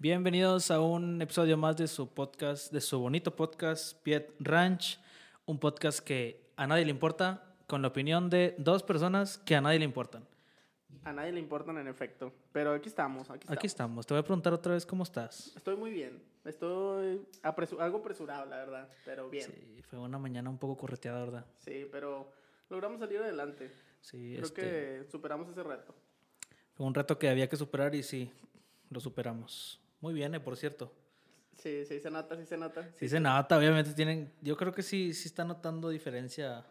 Bienvenidos a un episodio más de su podcast, de su bonito podcast, Piet Ranch. Un podcast que a nadie le importa, con la opinión de dos personas que a nadie le importan. A nadie le importan en efecto, pero aquí estamos, aquí estamos. Aquí estamos. Te voy a preguntar otra vez cómo estás. Estoy muy bien, estoy algo apresurado, la verdad, pero bien. Sí. Sí, fue una mañana un poco correteada, ¿verdad? pero logramos salir adelante. Sí, Creo este, que superamos ese reto. fue un reto que había que superar y sí, lo superamos. Muy bien, eh, por cierto. Sí, sí se nota, sí se nota. Sí se nota, obviamente tienen, yo creo que sí, sí está notando diferencia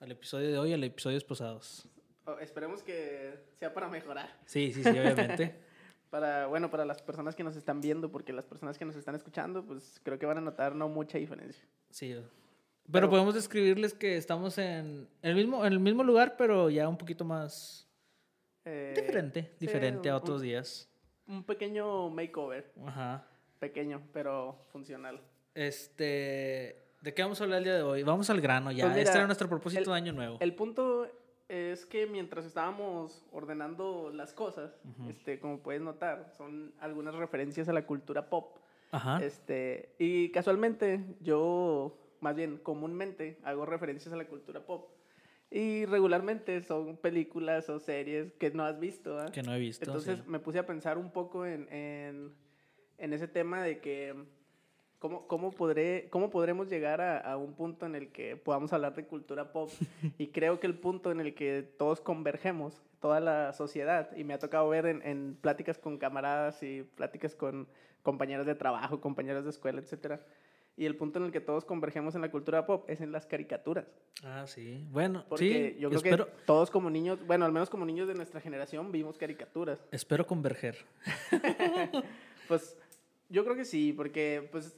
al episodio de hoy y a los episodios pasados. Oh, esperemos que sea para mejorar. Sí, sí, sí, obviamente. Para, bueno, para las personas que nos están viendo, porque las personas que nos están escuchando, pues creo que van a notar no mucha diferencia. Sí. Pero, Pero- podemos describirles que estamos en el mismo, en el mismo lugar, pero ya un poquito más Eh, diferente, sí, diferente a un- otros días. Un pequeño makeover, Ajá. pequeño, pero funcional. Este, ¿de qué vamos a hablar el día de hoy? Vamos al grano ya. Pues mira, este era nuestro propósito el- de año nuevo. El punto es que mientras estábamos ordenando las cosas, este, como puedes notar, son algunas referencias a la cultura pop. Ajá. Este, y casualmente yo, más bien comúnmente, hago referencias a la cultura pop. Y regularmente son películas o series que no has visto. que no he visto. Entonces sí. me puse a pensar un poco en, en, en ese tema de que cómo, cómo, podré, cómo podremos llegar a, a un punto en el que podamos hablar de cultura pop. y creo que el punto en el que todos convergemos, toda la sociedad, y me ha tocado ver en, en pláticas con camaradas y pláticas con compañeros de trabajo, compañeros de escuela, etcétera. Y el punto en el que todos convergemos en la cultura pop es en las caricaturas. Ah, sí. Bueno, Porque sí. yo creo espero, que todos como niños, bueno, al menos como niños de nuestra generación, vimos caricaturas. espero converger. Pues yo creo que sí, porque pues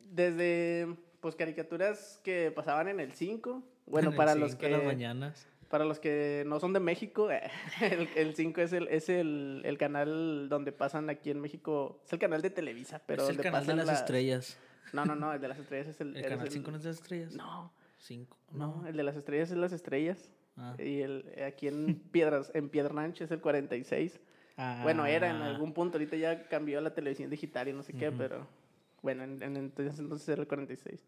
desde pues caricaturas que pasaban en el 5, bueno, En el para los de las que mañanas. para los que no son de México, el, el 5 es el es el, el canal donde pasan aquí en México, es el canal de Televisa, pero es el donde canal de pasan las, las- estrellas. No, no, no, el de las estrellas es el El canal el- 5 no es de las estrellas. No, 5. no, el de las estrellas es las estrellas. Ah. Y el, aquí en Piedras, en Piedra Ranch es el 46. Bueno, era en Ah. algún punto, ahorita ya cambió a la televisión digital y no sé qué, Ujú. pero bueno, en, en- entonces, entonces era el 46.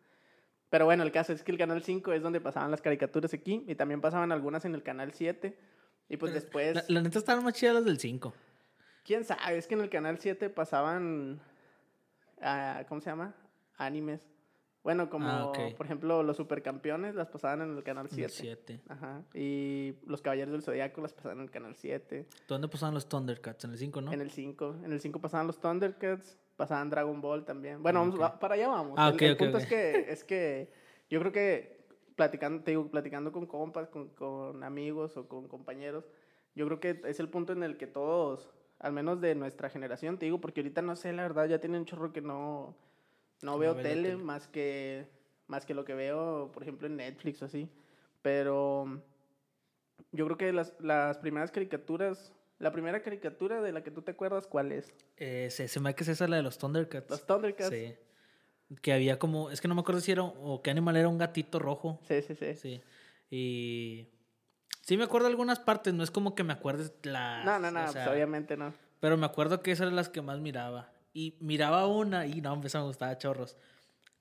Pero bueno, el caso es que el canal 5 es donde pasaban las caricaturas aquí y también pasaban algunas en el canal 7. Y pues Pero después, La, la neta estaban más chidas las del 5. quién sabe, es que en el canal 7 pasaban, ah, ¿cómo se llama? Animes. Bueno, como Ah, ok. por ejemplo los supercampeones las pasaban en el canal 7. 7. Ajá. Y los Caballeros del Zodiaco las pasaban en el canal 7. ¿Dónde pasaban los Thundercats? En el 5, ¿no? En el 5. En el 5 pasaban los Thundercats, pasaban Dragon Ball también. Bueno, vamos, Ok. va- para allá vamos. Ah, el, ok, el ok, punto. Es, que, es que yo creo que platicando, te digo, platicando con compas, con, con amigos o con compañeros, yo creo que es el punto en el que todos, al menos de nuestra generación, te digo, porque ahorita no sé, la verdad, ya tiene un chorro que no, no veo ve la tele, tele. más que más que lo que veo, por ejemplo, en Netflix o así. Pero yo creo que las, las primeras caricaturas, la primera caricatura de la que tú te acuerdas, ¿cuál es? Eh, se, se me hace que esa es la de los Thundercats. Los Thundercats. Sí. Que había como, es que no me acuerdo si era, o qué animal era un gatito rojo. Sí, sí, sí. Sí. Y sí me acuerdo de algunas partes, no es como que me acuerdes las... No, no, no, o pues obviamente no. Pero me acuerdo que esas eran las que más miraba. Y miraba una y no, esa me gustaba chorros.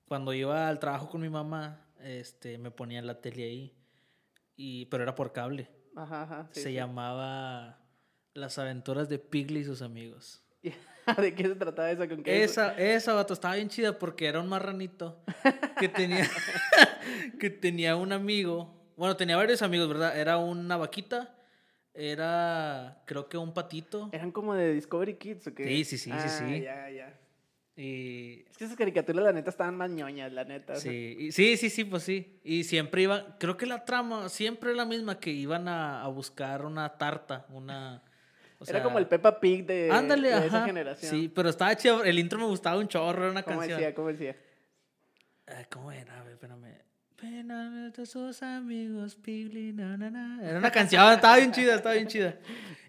Cuando iba al trabajo con mi mamá, este, me ponía la tele ahí. Y, pero era por cable. Ajá, ajá. sí, Se sí. llamaba Las aventuras de Pigly y sus amigos. ¿De qué se trataba eso? ¿Con qué? Esa, esa, vato, estaba bien chida porque era un marranito que tenía, que tenía un amigo. Bueno, tenía varios amigos, ¿verdad? Era una vaquita, era, creo que un patito. ¿Eran como de Discovery Kids o qué? Sí, sí, sí, sí, Ah, sí. ya, ya. Y Es que esas caricaturas, la neta, estaban más ñoñas, la neta. sí, y- sí, sí, sí, pues sí. Y siempre iban, creo que la trama siempre es la misma, que iban a, a buscar una tarta, una... o Era sea, como el Peppa Pig de, Ándale, de esa generación. Sí, pero estaba chido, el intro me gustaba un chorro, era una ¿Cómo canción. decía? ¿Cómo decía? Ay, ¿Cómo era? A ver, espérame. Ven a sus amigos, Pigly, na, na, na. Era una canción, estaba bien chida, estaba bien chida.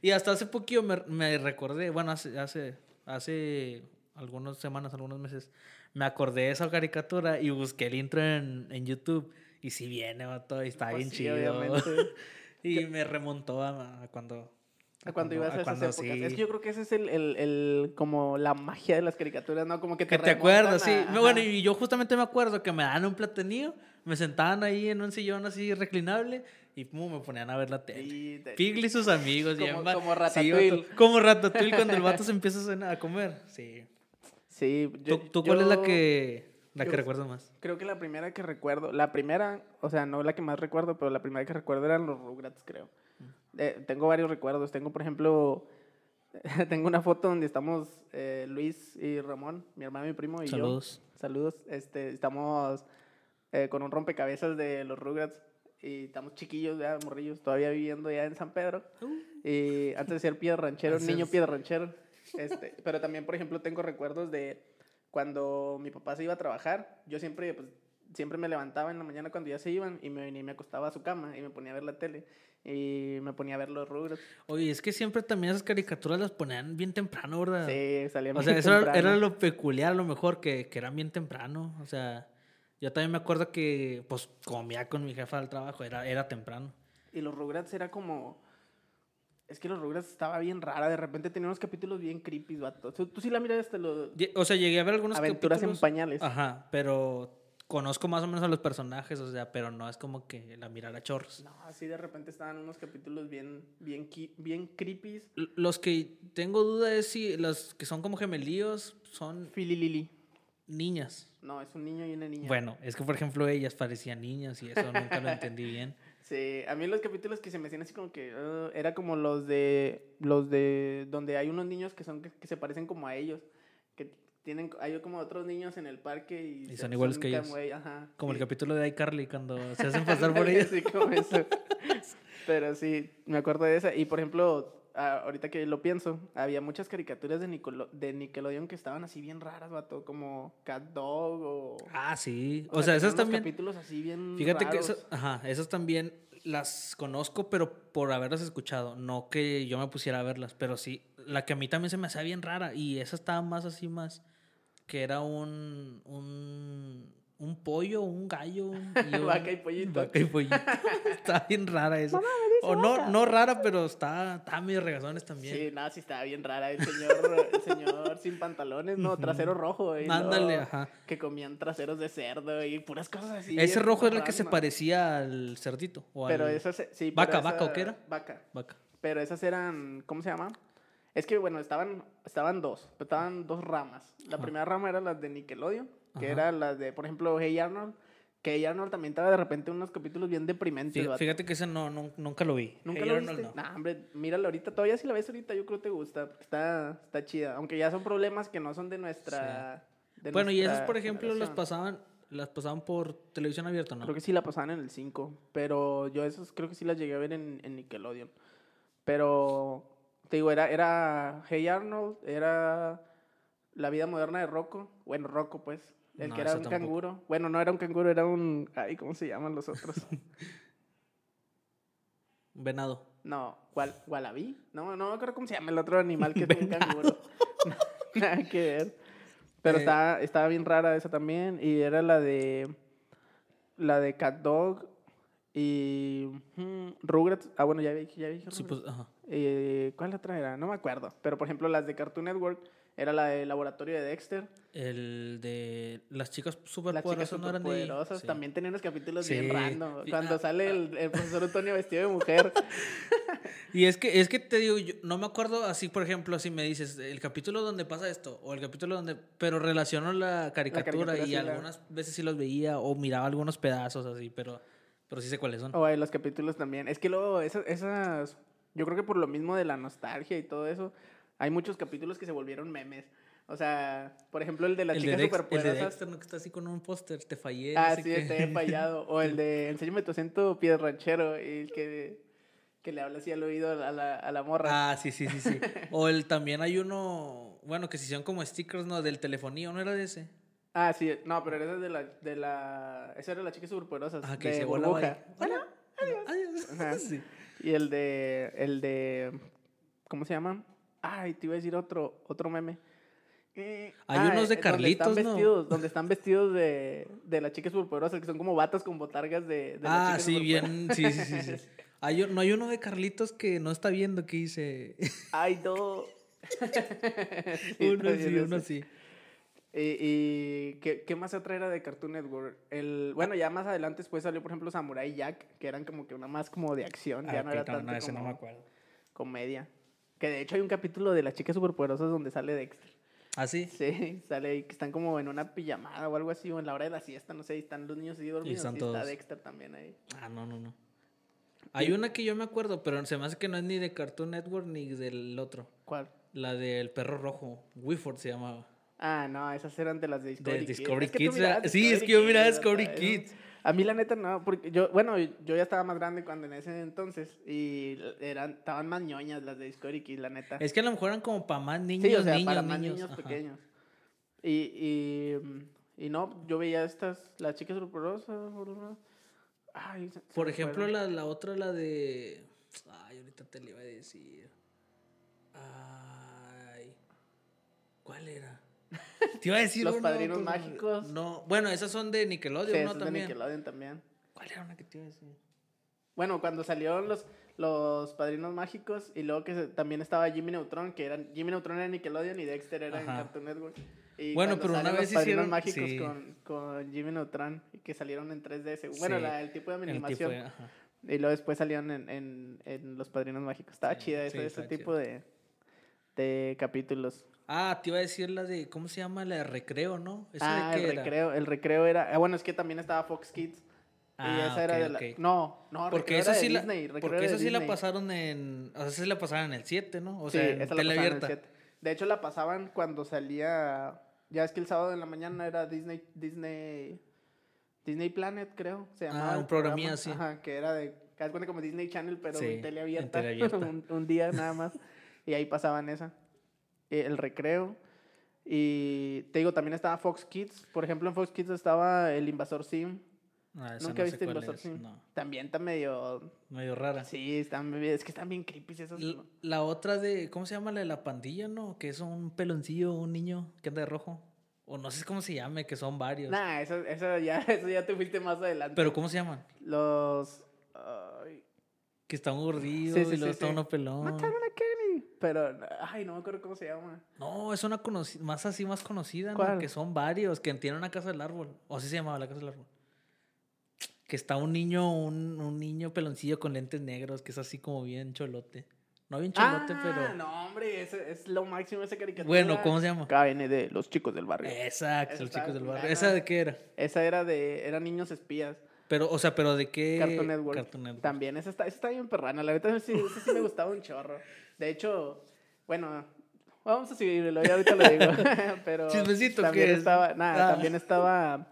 Y hasta hace poquito me, me recordé, bueno, hace, hace, hace algunas semanas, algunos meses, me acordé de esa caricatura y busqué el intro en, en YouTube. Y si viene, vato, y está Pues bien sí, chido. obviamente. y me remontó a, a cuando A cuando Cuando- ibas a a esas épocas. sí. Es que yo creo que ese es el, el, el- como la magia de las caricaturas, ¿no? Como que te Que te acuerdas, sí. a- No, Bueno, ajá. y yo justamente me acuerdo que me daban un platanillo, me sentaban ahí en un sillón así reclinable y pum, me ponían a ver la tele. Te- Pigli y sus amigos. Como- va- como sí, Ratatouille. vato, como Ratatouille cuando el vato se empieza a comer. Sí. Sí, yo- ¿Tú, tú cuál es la que, la que recuerdas más? Creo que la primera que recuerdo, la primera, o sea, no la que más recuerdo, pero la primera que recuerdo eran los Rugrats, creo. Mm. Eh, tengo varios recuerdos. Tengo, por ejemplo, tengo una foto donde estamos eh, Luis y Ramón, mi hermano y mi primo y Saludos. yo. Saludos. Este, estamos eh, con un rompecabezas de los Rugrats y estamos chiquillos, ya, morrillos, todavía viviendo ya en San Pedro. Y antes de ser piedra ranchero, niño piedra ranchero. Este, pero también, por ejemplo, tengo recuerdos de cuando mi papá se iba a trabajar. Yo siempre, pues, siempre me levantaba en la mañana cuando ya se iban y me venía y me acostaba a su cama y me ponía a ver la tele y me ponía a ver los rugros. Oye, es que siempre también esas caricaturas las ponían bien temprano, ¿verdad? Sí, salía O sea, eso era lo peculiar, a lo mejor, que, que eran bien temprano. O sea, yo también me acuerdo que, pues, comía con mi jefa al trabajo, era, era temprano. Y los Rugrats era como... Es que los Rugrats estaba bien rara. De repente tenía unos capítulos bien creepy, vato. Tú, tú sí la miraste, Lle- O sea, llegué a ver algunos Aventuras en capítulos. pañales. Ajá, pero conozco más o menos a los personajes, o sea, pero no es como que la mirara a chorros. No, así de repente estaban unos capítulos bien, bien, bien creepy. Los que tengo duda es si los que son como gemelíos son Philly Lily. Niñas. No, es un niño y una niña. Bueno, es que por ejemplo ellas parecían niñas y eso nunca lo entendí bien. Sí, a mí los capítulos que se me hacían así como que uh, era como los de los de donde hay unos niños que son que, que se parecen como a ellos, que tienen hay como otros niños en el parque y, Y se- son iguales que ellos. ellos, ajá, Como el capítulo de iCarly cuando se hacen pasar por ellas. Sí, como eso. Pero sí, me acuerdo de esa. Y por ejemplo, ahorita que lo pienso, había muchas caricaturas de, Nicolo- de Nickelodeon que estaban así bien raras, vato, como Cat Dog o... Ah, sí. o O sea, esas también. capítulos así bien Fíjate que esas, ajá, esas también las conozco, pero por haberlas escuchado. No que yo me pusiera a verlas, pero sí. La que a mí también se me hacía bien rara. Y esa estaba más así, más. Que era un. Un, un pollo, un gallo. y un- Vaca y pollito. Vaca y pollito. está bien rara esa. o no, no rara, pero está, está medio regazones también. Sí, nada, sí estaba bien rara. El señor, el señor sin pantalones, no, trasero rojo. y Ándale, luego ajá. Que comían traseros de cerdo y puras cosas así. Ese rojo era el que se parecía al cerdito. O Pero al- esas, sí. pero Vaca, vaca, ¿o qué era? Vaca. Vaca. Pero esas eran, ¿cómo se llama? Es que, bueno, estaban, estaban dos, estaban dos ramas. La Ajá. primera rama era la de Nickelodeon, que Ajá. era la de, por ejemplo, Hey Arnold, que Hey Arnold también estaba de repente unos capítulos bien deprimentes. Fí-. Fíjate que ese no, no- nunca lo vi. ¿Nunca Hey lo Arnold, viste? no. Nah, hombre, míralo ahorita. Todavía si la ves ahorita, yo creo que te gusta. Está, está chida. Aunque ya son problemas que no son de nuestra... de Bueno, y esas, por ejemplo, las pasaban, las pasaban por televisión abierta, ¿no? Creo que sí la pasaban en el 5, pero yo esas creo que sí las llegué a ver en, en Nickelodeon. Pero, te digo, era, era Hey Arnold, era La vida moderna de Rocco, bueno, Rocco pues, el No, que era un tampoco. canguro. Bueno, no era un canguro, era un... Ay, ¿cómo se llaman los otros? Venado. no, ¿Wal ¿Wallaby? No, no me acuerdo cómo se llama el otro animal que es un canguro. Nada que ver. Pero Eh. estaba, estaba bien rara esa también. Y era la de. La de Cat Dog y. mm, Rugrats. Ah, bueno, ya dije, ya dije Sí, pues, ajá. Eh, ¿Cuál otra era? No me acuerdo. Pero por ejemplo, las de Cartoon Network era la de Laboratorio de Dexter. El de las chicas superpoderosas no eran de. Sí. También tenían unos capítulos Sí. bien random. Cuando ah, sale el, el profesor Antonio vestido de mujer. Y es que, es que te digo, yo no me acuerdo así, por ejemplo, si me dices el capítulo donde pasa esto, o el capítulo donde. Pero relaciono la caricatura, caricatura y sí la- algunas veces sí los veía, o miraba algunos pedazos así, pero, pero sí sé cuáles son. O hay los capítulos también. Es que luego esas, esas, yo creo que por lo mismo de la nostalgia y todo eso, hay muchos capítulos que se volvieron memes. O sea, por ejemplo, el de las el, de chicas Dex- el de. Dexter, ¿no? Que está así con un póster, te fallé. ah, no sé sí, qué. te he fallado. O el de Enséñame tu acento pie ranchero, y el que, que le habla así al oído a la, a la morra. Ah, sí, sí, sí, sí. o el también hay uno, bueno, que se hicieron como stickers, ¿no? Del telefonía, ¿no era de ese? Ah, sí, no, pero esa es de la, de la, esa era de las chicas superpoderosas. Ah, que de se volaba. Bueno, adiós. Ajá. Sí. Y el de, el de, ¿cómo se llama? Ay, te iba a decir otro, otro meme. Eh, Hay ah, unos de eh, Carlitos, donde ¿no? están vestidos, Donde están vestidos de, de las chicas superpoderosas, que son como batas con botargas de, de Ah, sí, bien, sí, sí, sí, sí. Hay, no hay uno de Carlitos que no está viendo que dice. Ay, no. Sí, uno sí, uno sí. Y, y ¿qué, qué más otra era de Cartoon Network? El, bueno, ya más adelante después salió, por ejemplo, Samurai Jack, que eran como que una más como de acción, ya Ah, no ok, era no, tanto no, ese no como me acuerdo. comedia. Que de hecho hay un capítulo de las chicas superpoderosas donde sale Dexter. ¿Ah, sí? Sí, sale ahí que están como en una pijamada o algo así, o en la hora de la siesta, no sé, y están los niños así dormidos. Y, están está todos. Dexter también ahí. Ah, no, no, no. Hay una que yo me acuerdo, pero se me hace que no es ni de Cartoon Network ni del otro. ¿Cuál? La del perro rojo. Wifford se llamaba. Ah, no, esas eran de las de Discovery Kids. Sí, es que yo miraba Discovery Discovery Kids, Kids. A mí la neta no, porque yo, bueno, yo ya estaba más grande cuando en ese entonces y eran, estaban más ñoñas las de Discovery la neta. Es que a lo mejor eran como para más niños, sí, o sea, niños, para más niños. pequeños. Y, y, y no, yo veía estas, las chicas superpoderosas. Ay, Por ejemplo, la, la otra, la de. Ay, ahorita te le iba a decir. Ay. ¿Cuál era? Te iba a decir Los Padrinos pero- Mágicos. No, bueno, esas son de Nickelodeon, Sí, ¿no? esas de También. Nickelodeon también. ¿Cuál era una que te iba a decir? Bueno, cuando salieron los, los Padrinos Mágicos y luego que se- también estaba Jimmy Neutron, que eran Jimmy Neutron era Nickelodeon y Dexter era en. Cartoon Network. Y Bueno, pero una vez los Padrinos hicieron- Mágicos sí. con, con Jimmy Neutron y que salieron en 3DS. Bueno, Sí, la- el tipo de tipo animación. de-. Y luego después salieron en, en, en Los Padrinos Mágicos. Estaba Sí, chida ese, sí, ese tipo de, de capítulos. Ah, te iba a decir la de. ¿Cómo se llama? La de recreo, ¿no? Ah, de el qué era? recreo, el recreo era... ah, bueno, es que también estaba Fox Kids. y Ah, esa era de la... ok. No, no, Porque esa sí la, Disney, porque esa sí la pasaron en, o sea, esa sí la pasaron en el 7, ¿no? O sí, sea, en esa la tele en el abierta. 7. De hecho, la pasaban cuando salía. Ya es que el sábado en la mañana era Disney. Disney. Disney Planet, creo. Se llamaba. Ah, el un programa. así. Ajá, que era de. Cuenta como Disney Channel, pero Sí, en tele abierta. en tele abierta. un, un día nada más. y ahí pasaban esa. Eh, El recreo. Y te digo, también estaba Fox Kids. Por ejemplo, en Fox Kids estaba El Invasor Sim. Ah, ¿Nunca no viste Invasor es, Sim? No, También está medio. medio rara. Sí, están, es que están bien creepy esas. L- La otra de, ¿cómo se llama? La de la pandilla, ¿no? Que es un peloncillo, un niño que anda de rojo. O no sé cómo se llame, que son varios. Nah, eso, eso, ya, eso ya te fuiste más adelante. Pero ¿cómo se llaman? Los. ay, Que está un gordillo Sí, sí, y luego sí, está uno pelón. mataron a Kenny. Pero, ay, no me acuerdo cómo se llama. No, es una más así, más conocida, ¿no? ¿Cuál? Que son varios, que tienen una casa del árbol. O así se llamaba la casa del árbol. Que está un niño, un, un niño peloncillo con lentes negros, que es así como bien cholote. No bien cholote, ah, pero. no, hombre, ese es lo máximo esa caricatura. Bueno, ¿cómo se llama? KND, los chicos del barrio. Exacto, los chicos del barrio. ¿Esa de qué era? Esa era de. Eran niños espías. Pero, o sea, pero de qué. Cartoon Network. Cartoon Network. También, esa está, esa está bien perrana. La verdad, sí, esa sí me gustaba un chorro. De hecho, bueno, vamos a seguirlo, ya ahorita lo digo. Pero Chismecito, también ¿qué es? estaba, nada, Ah. también estaba,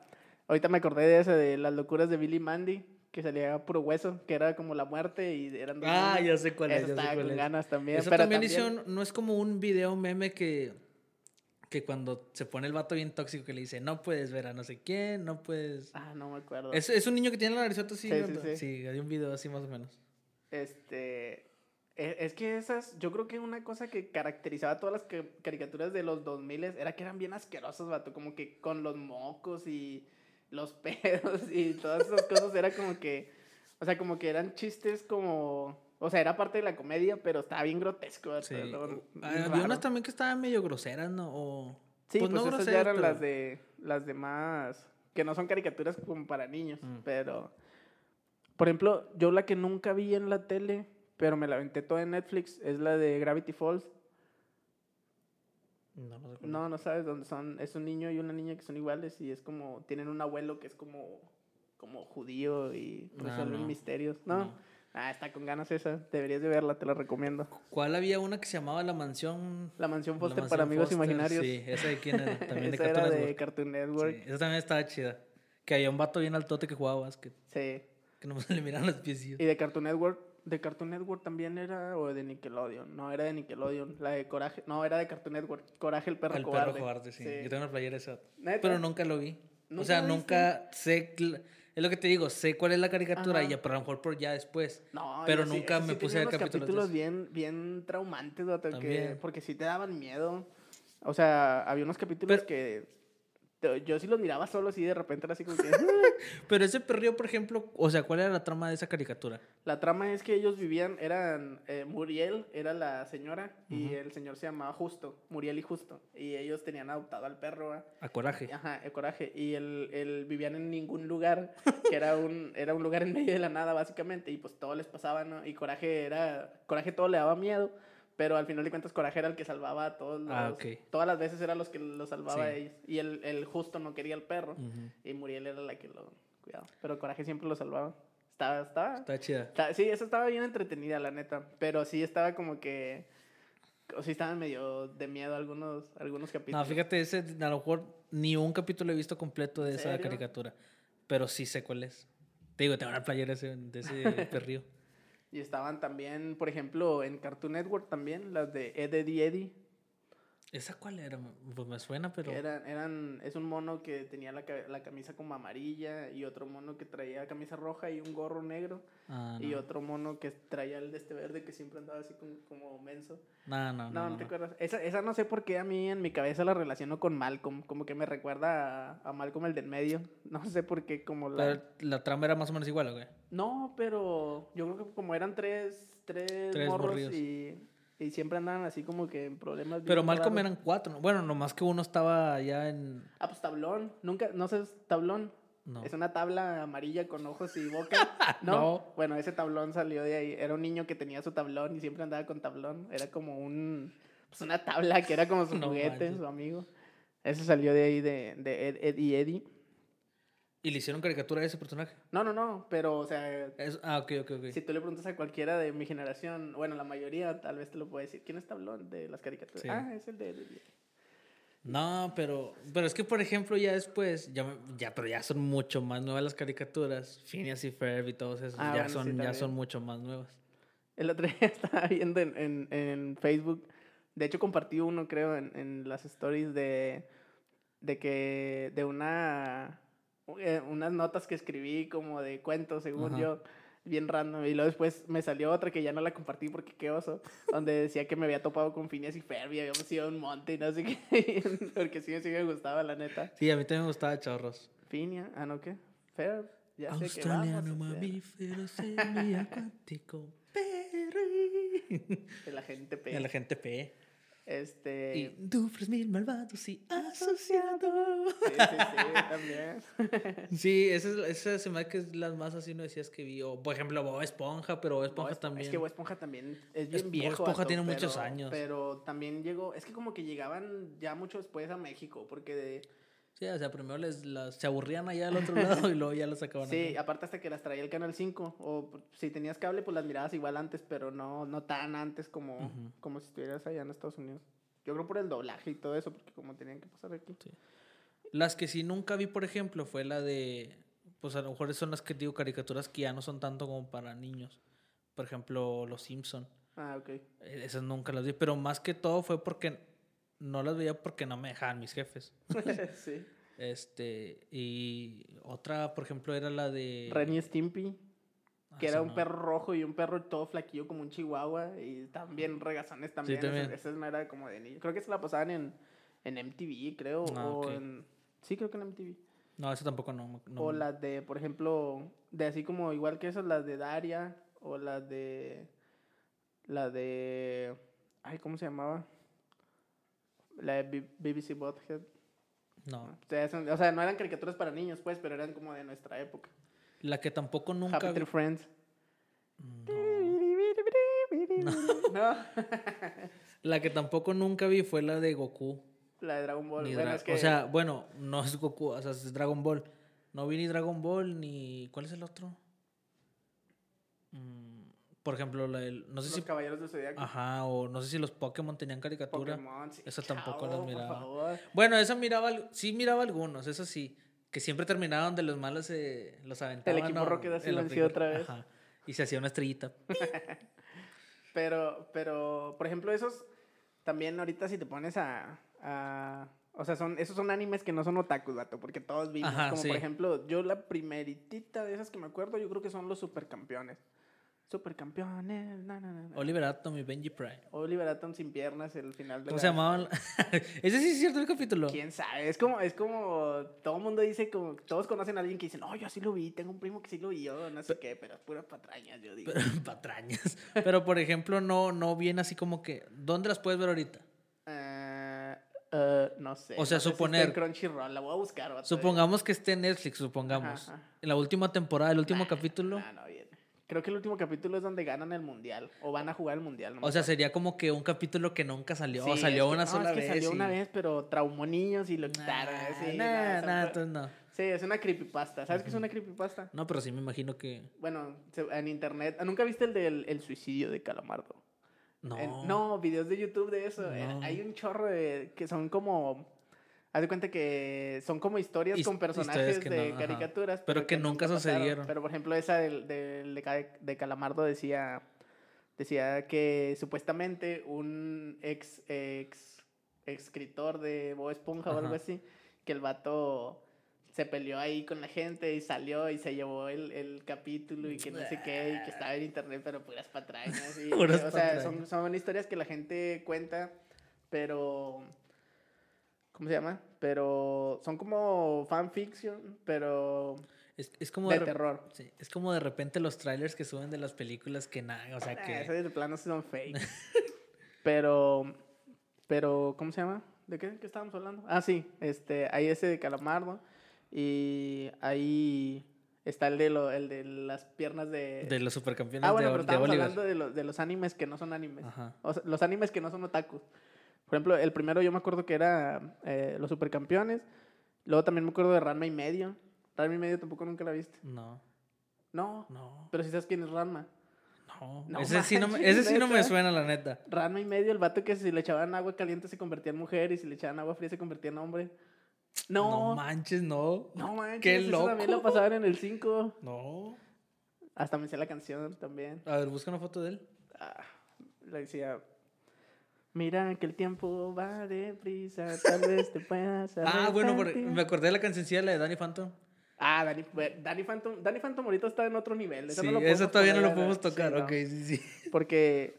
ahorita me acordé de ese, de las locuras de Billy Mandy, que salía puro hueso, que era como la muerte y eran dos Ah, ya sé cuál es. Esa ya sé cuál con es. ganas también. Eso pero también, hicieron, no es como un video meme que, que cuando se pone el vato bien tóxico que le dice, no puedes ver a no sé quién, no puedes... Ah, no me acuerdo. Es, es un niño que tiene la narizota así. Sí, ¿no? sí, sí. hay un video así más o menos. Este. e- Es que esas, yo creo que una cosa que caracterizaba a todas las ca- caricaturas de los 2000 era que eran bien asquerosas, vato, como que con los mocos y los pedos y todas esas cosas era como que, o sea, como que eran chistes como, o sea, era parte de la comedia, pero estaba bien grotesco. Sí. Ah, Había unas también que estaban medio groseras, ¿no? O, Sí, pues, no esas ya groseras, eran pero- las de las demás que no son caricaturas como para niños, Mm. pero por ejemplo, yo la que nunca vi en la tele, pero me la aventé toda en Netflix, es la de Gravity Falls. No, no sé No, no sabes dónde son, es un niño y una niña que son iguales y es como tienen un abuelo que es como como judío y No, resuelven no. misterios, ¿no? Ah, está con ganas esa, deberías de verla, te la recomiendo. ¿Cuál había una que se llamaba La Mansión? La mansión La Foster Mansión para amigos Foster? imaginarios. Sí, esa de quién era, también de esa Cartoon era de Network. Cartoon Network. Sí, esa también estaba chida. Que había un vato bien altote que jugaba básquet. sí. Que no se le miran los piecillos. Y de Cartoon Network, de Cartoon Network también era, o de Nickelodeon, no, era de Nickelodeon, la de Coraje, no, era de Cartoon Network, Coraje el perro El cobarde. perro cobarde, sí. Sí. Yo tengo una playera esa. ¿Neta? Pero nunca lo vi. o ¿Nunca sea, nunca sé. Es lo que te digo, sé cuál es la caricatura, Ajá. y a lo mejor por ya después. No, pero sí- nunca ese me sí puse a capítulos. eso. bien, bien traumantes, vato, que- porque sí te daban miedo. O sea, había unos capítulos Pero- que yo sí los miraba solos y de repente era así como que... Pero ese perrillo, por ejemplo, o sea, ¿cuál era la trama de esa caricatura? La trama es que ellos vivían, eran, eh, Muriel era la señora y el señor se llamaba Justo, Muriel y Justo. Y ellos tenían adoptado al perro, ¿va? A Coraje. Ajá, el coraje. Y él, él vivían en ningún lugar, que era un, era un lugar en medio de la nada, básicamente. Y pues todo les pasaba, ¿no? Y coraje era, coraje todo le daba miedo, pero al final de cuentas coraje era el que salvaba a todos los, Ah, ok. todas las veces eran los que lo salvaba Sí. a ellos. Y el, el justo no quería al perro. Ujú. Y Muriel era la que lo cuidaba. Pero coraje siempre lo salvaba. Estaba, estaba, Está chida. sí, esa estaba bien entretenida, la neta. Pero sí estaba como que, o sí estaban medio de miedo algunos, algunos capítulos. No, fíjate, ese, a lo mejor ni un capítulo he visto completo de ¿En esa caricatura. Pero sí sé cuál es. Te digo, tengo una playera ese- de ese perrillo. Y estaban también, por ejemplo, en Cartoon Network también, las de Ed, Eddie, Eddie. ¿Esa cuál era? Pues me suena, pero. Eran, eran, es un mono que tenía la, la camisa como amarilla y otro mono que traía camisa roja y un gorro negro. Ah, Y otro mono que traía el de este verde que siempre andaba así como, como menso. No, no, No, no. no, no, te acuerdas. Esa, esa no sé por qué a mí en mi cabeza la relaciono con Malcolm. Como que me recuerda a, a Malcolm el del medio. No sé por qué, como la... Pero la trama era más o menos igual, güey. No, pero yo creo que como eran tres, tres, Tres morros y, y siempre andaban así como que en problemas. Pero Malcolm raros. eran cuatro. ¿no? Bueno, nomás que uno estaba ya en. Ah, pues tablón. Nunca, no sé, tablón. No. Es una tabla amarilla con ojos y boca. ¿No? No. Bueno, ese tablón salió de ahí. Era un niño que tenía su tablón y siempre andaba con tablón. Era como un. Pues una tabla que era como su No juguete, manches. su amigo. Ese salió de ahí de, de Ed, Ed y Eddie. ¿Y le hicieron caricatura a ese personaje? No, no, no. Pero, o sea, Es- Ah, ok, ok, ok. si tú le preguntas a cualquiera de mi generación, bueno, la mayoría tal vez te lo puede decir. ¿Quién es tablón de las caricaturas? Sí. Ah, es el de Eddie. No, pero, pero es que, por ejemplo, ya después, ya, ya, pero ya son mucho más nuevas las caricaturas. Phineas y Ferb y todos esos, Ah, ya, bueno, sí, son, ya son mucho más nuevas. El otro día estaba viendo en, en, en Facebook. De hecho, compartí uno, creo, en, en las stories de, de que. de una. Eh, unas notas que escribí como de cuentos, según Ajá. yo. Bien random. Y luego después me salió otra que ya no la compartí porque qué oso. donde decía que me había topado con Phineas y Ferb y habíamos ido a un monte y no sé qué. porque sí, sí me gustaba, la neta. Sí, a mí también me gustaba Chorros. Phineas, ah, no, ¿qué? Ferb. Ya sé que vamos. Australiano, a hacer mamífero semiacuático. Perry. El agente P. El agente P. Este. Y Dufres mil malvados y asociados. Sí, sí, sí, también. Sí, esa, es, esa se me hace que es las más así no decías que vi. O, por ejemplo, Bob Esponja, pero Bob Esponja Bob Esponja- también. Es que Bob Esponja también es Es- bien Bob viejo. Esponja vato, tiene pero- muchos años. Pero también llegó, es que como que llegaban ya mucho después a México, porque de... Sí, o sea, primero les, las, se aburrían allá al otro lado y luego ya las sacaban Sí, acá. aparte hasta que las traía el Canal 5, o si tenías cable pues las mirabas igual antes, pero no, no tan antes como, como si estuvieras allá en Estados Unidos. Yo creo por el doblaje y todo eso, porque como tenían que pasar aquí. Las que sí nunca vi, por ejemplo, fue la de. Pues a lo mejor son las que digo caricaturas que ya no son tanto como para niños. Por ejemplo, Los Simpson. Ah, ok. Eh, Esas nunca las vi, pero más que todo fue porque no las veía porque no me dejaban mis jefes. sí. Este, y otra, por ejemplo, era la de. Ren y Stimpy, Ah, que era un no. perro rojo y un perro todo flaquillo como un chihuahua, y también regazones también. también. Esa, era como de niño. Creo que se la pasaban en, en MTV, creo, Ah, o en... Sí, creo que en MTV. No, esa tampoco no. no- O las de, por ejemplo, de así como igual que esas, las de Daria, o las de... La de... Ay, ¿cómo se llamaba? La de B- BBC Bothead. No. O sea, son- o sea, no eran caricaturas para niños, pues, pero eran como de nuestra época. La que tampoco nunca Happy. Tree Friends. No. No. La que tampoco nunca vi fue la de Goku. La de Dragon Ball. Bueno, Dra- es que O sea, bueno, no es Goku, o sea, es Dragon Ball. No vi ni Dragon Ball ni. ¿Cuál es el otro? Mm, por ejemplo, la del- no sé los si. Caballeros del Zodiaco. Ajá, o no sé si los Pokémon tenían caricatura. Pokémon, sí, Esa tampoco las por miraba. favor. Bueno, esa miraba, sí miraba algunos, eso sí. Que siempre terminaban de los malos se los aventaban. equipo ¿no? Rocket así El equipo- otra vez. Ajá. Y se hacía una estrellita. Pero, pero, por ejemplo, esos también ahorita si te pones a, a- o sea, son, esos son animes que no son otakus, vato, porque todos vimos, Ajá, como sí. por ejemplo, yo la primeritita de esas que me acuerdo, yo creo que son los supercampeones. Supercampeones. Na, na, na, na. Oliver Atom y Benji Prime. Oliver Atom sin piernas, el final de ¿Cómo la- se llamaban? Ese sí es cierto el capítulo. ¿Quién sabe? Es como, es como, todo el mundo dice, como, todos conocen a alguien que dice, no, yo sí lo vi, tengo un primo que sí lo vio, no sé qué, pero puras patrañas, yo digo. Pero, patrañas. Pero, por ejemplo, no, no viene así como que... ¿Dónde las puedes ver ahorita? Eh, eh, no sé. O sea, no sé si está suponer- Crunchyroll, la voy a buscar. Supongamos que esté en Netflix, supongamos. Ajá, ajá. En la última temporada, el último capítulo. No. Creo que el último capítulo es donde ganan el mundial, o van a jugar el mundial. no O sea, acuerdo. sería como que un capítulo que nunca salió. Sí, o salió es que- una no, sola es que vez. Salió y- una vez, pero traumó niños y lo quitaron. Nah, sí, nah, nah, entonces no. Sí, es una creepypasta. ¿Sabes qué es una creepypasta? No, pero sí me imagino que. Bueno, en internet. ¿Nunca viste el del el suicidio de Calamardo? No. No, videos de YouTube de eso. eh, No. Hay un chorro de que son como. Haz de cuenta que son como historias His- con personajes historias que de no, ajá. caricaturas. Pero que nunca pasaron. sucedieron. Pero por ejemplo, esa del, del de, Ca- de Calamardo decía. Decía que supuestamente un ex, ex escritor de Bob Esponja o algo Ajá. así, que el vato se peleó ahí con la gente y salió y se llevó el, el capítulo y que no sé qué, y que estaba en internet, pero puras patrañas. Y, Puras o sea, patrañas. son, son historias que la gente cuenta, pero... ¿Cómo se llama? Pero son como fanfiction, pero Es, es como de de, terror. sí, es como de repente los trailers que suben de las películas que nada. O sea Ah, que. esos de plano sí son fake. pero, pero, ¿cómo se llama? ¿De qué, qué estábamos hablando? Ah, sí, este, hay ese de Calamardo y ahí está el de, lo, el de las piernas de... De los supercampeones ah, bueno, de, pero de Oliver. hablando de, los de los animes que no son animes. Ajá. O sea, los animes que no son otakus. Por ejemplo, el primero yo me acuerdo que era eh, Los Supercampeones. Luego también me acuerdo de Ranma y medio. Ranma y medio tampoco nunca la viste. No, No, no, pero si sabes quién es Ranma. no. No ese sí no, me, manches, ese sí no me suena, la neta. Ranma y medio, el vato que si le echaban agua caliente se convertía en mujer y si le echaban agua fría se convertía en hombre. No, No, no, manches, no. manches. Qué eso también lo loco. pasaban en el 5. No. Hasta me sé la canción también. A ver, busca una foto de él. Ah, le decía, mira que el tiempo va deprisa, tal vez te puedas Ah, bueno, por- arrepentir". me acordé de la cancioncilla la de Danny Phantom. Ah, Danny, Danny Phantom, Danny Phantom ahorita está en otro nivel. Eso Sí, no eso todavía no lo podemos sí, tocar. no. Ok, sí, sí. Porque,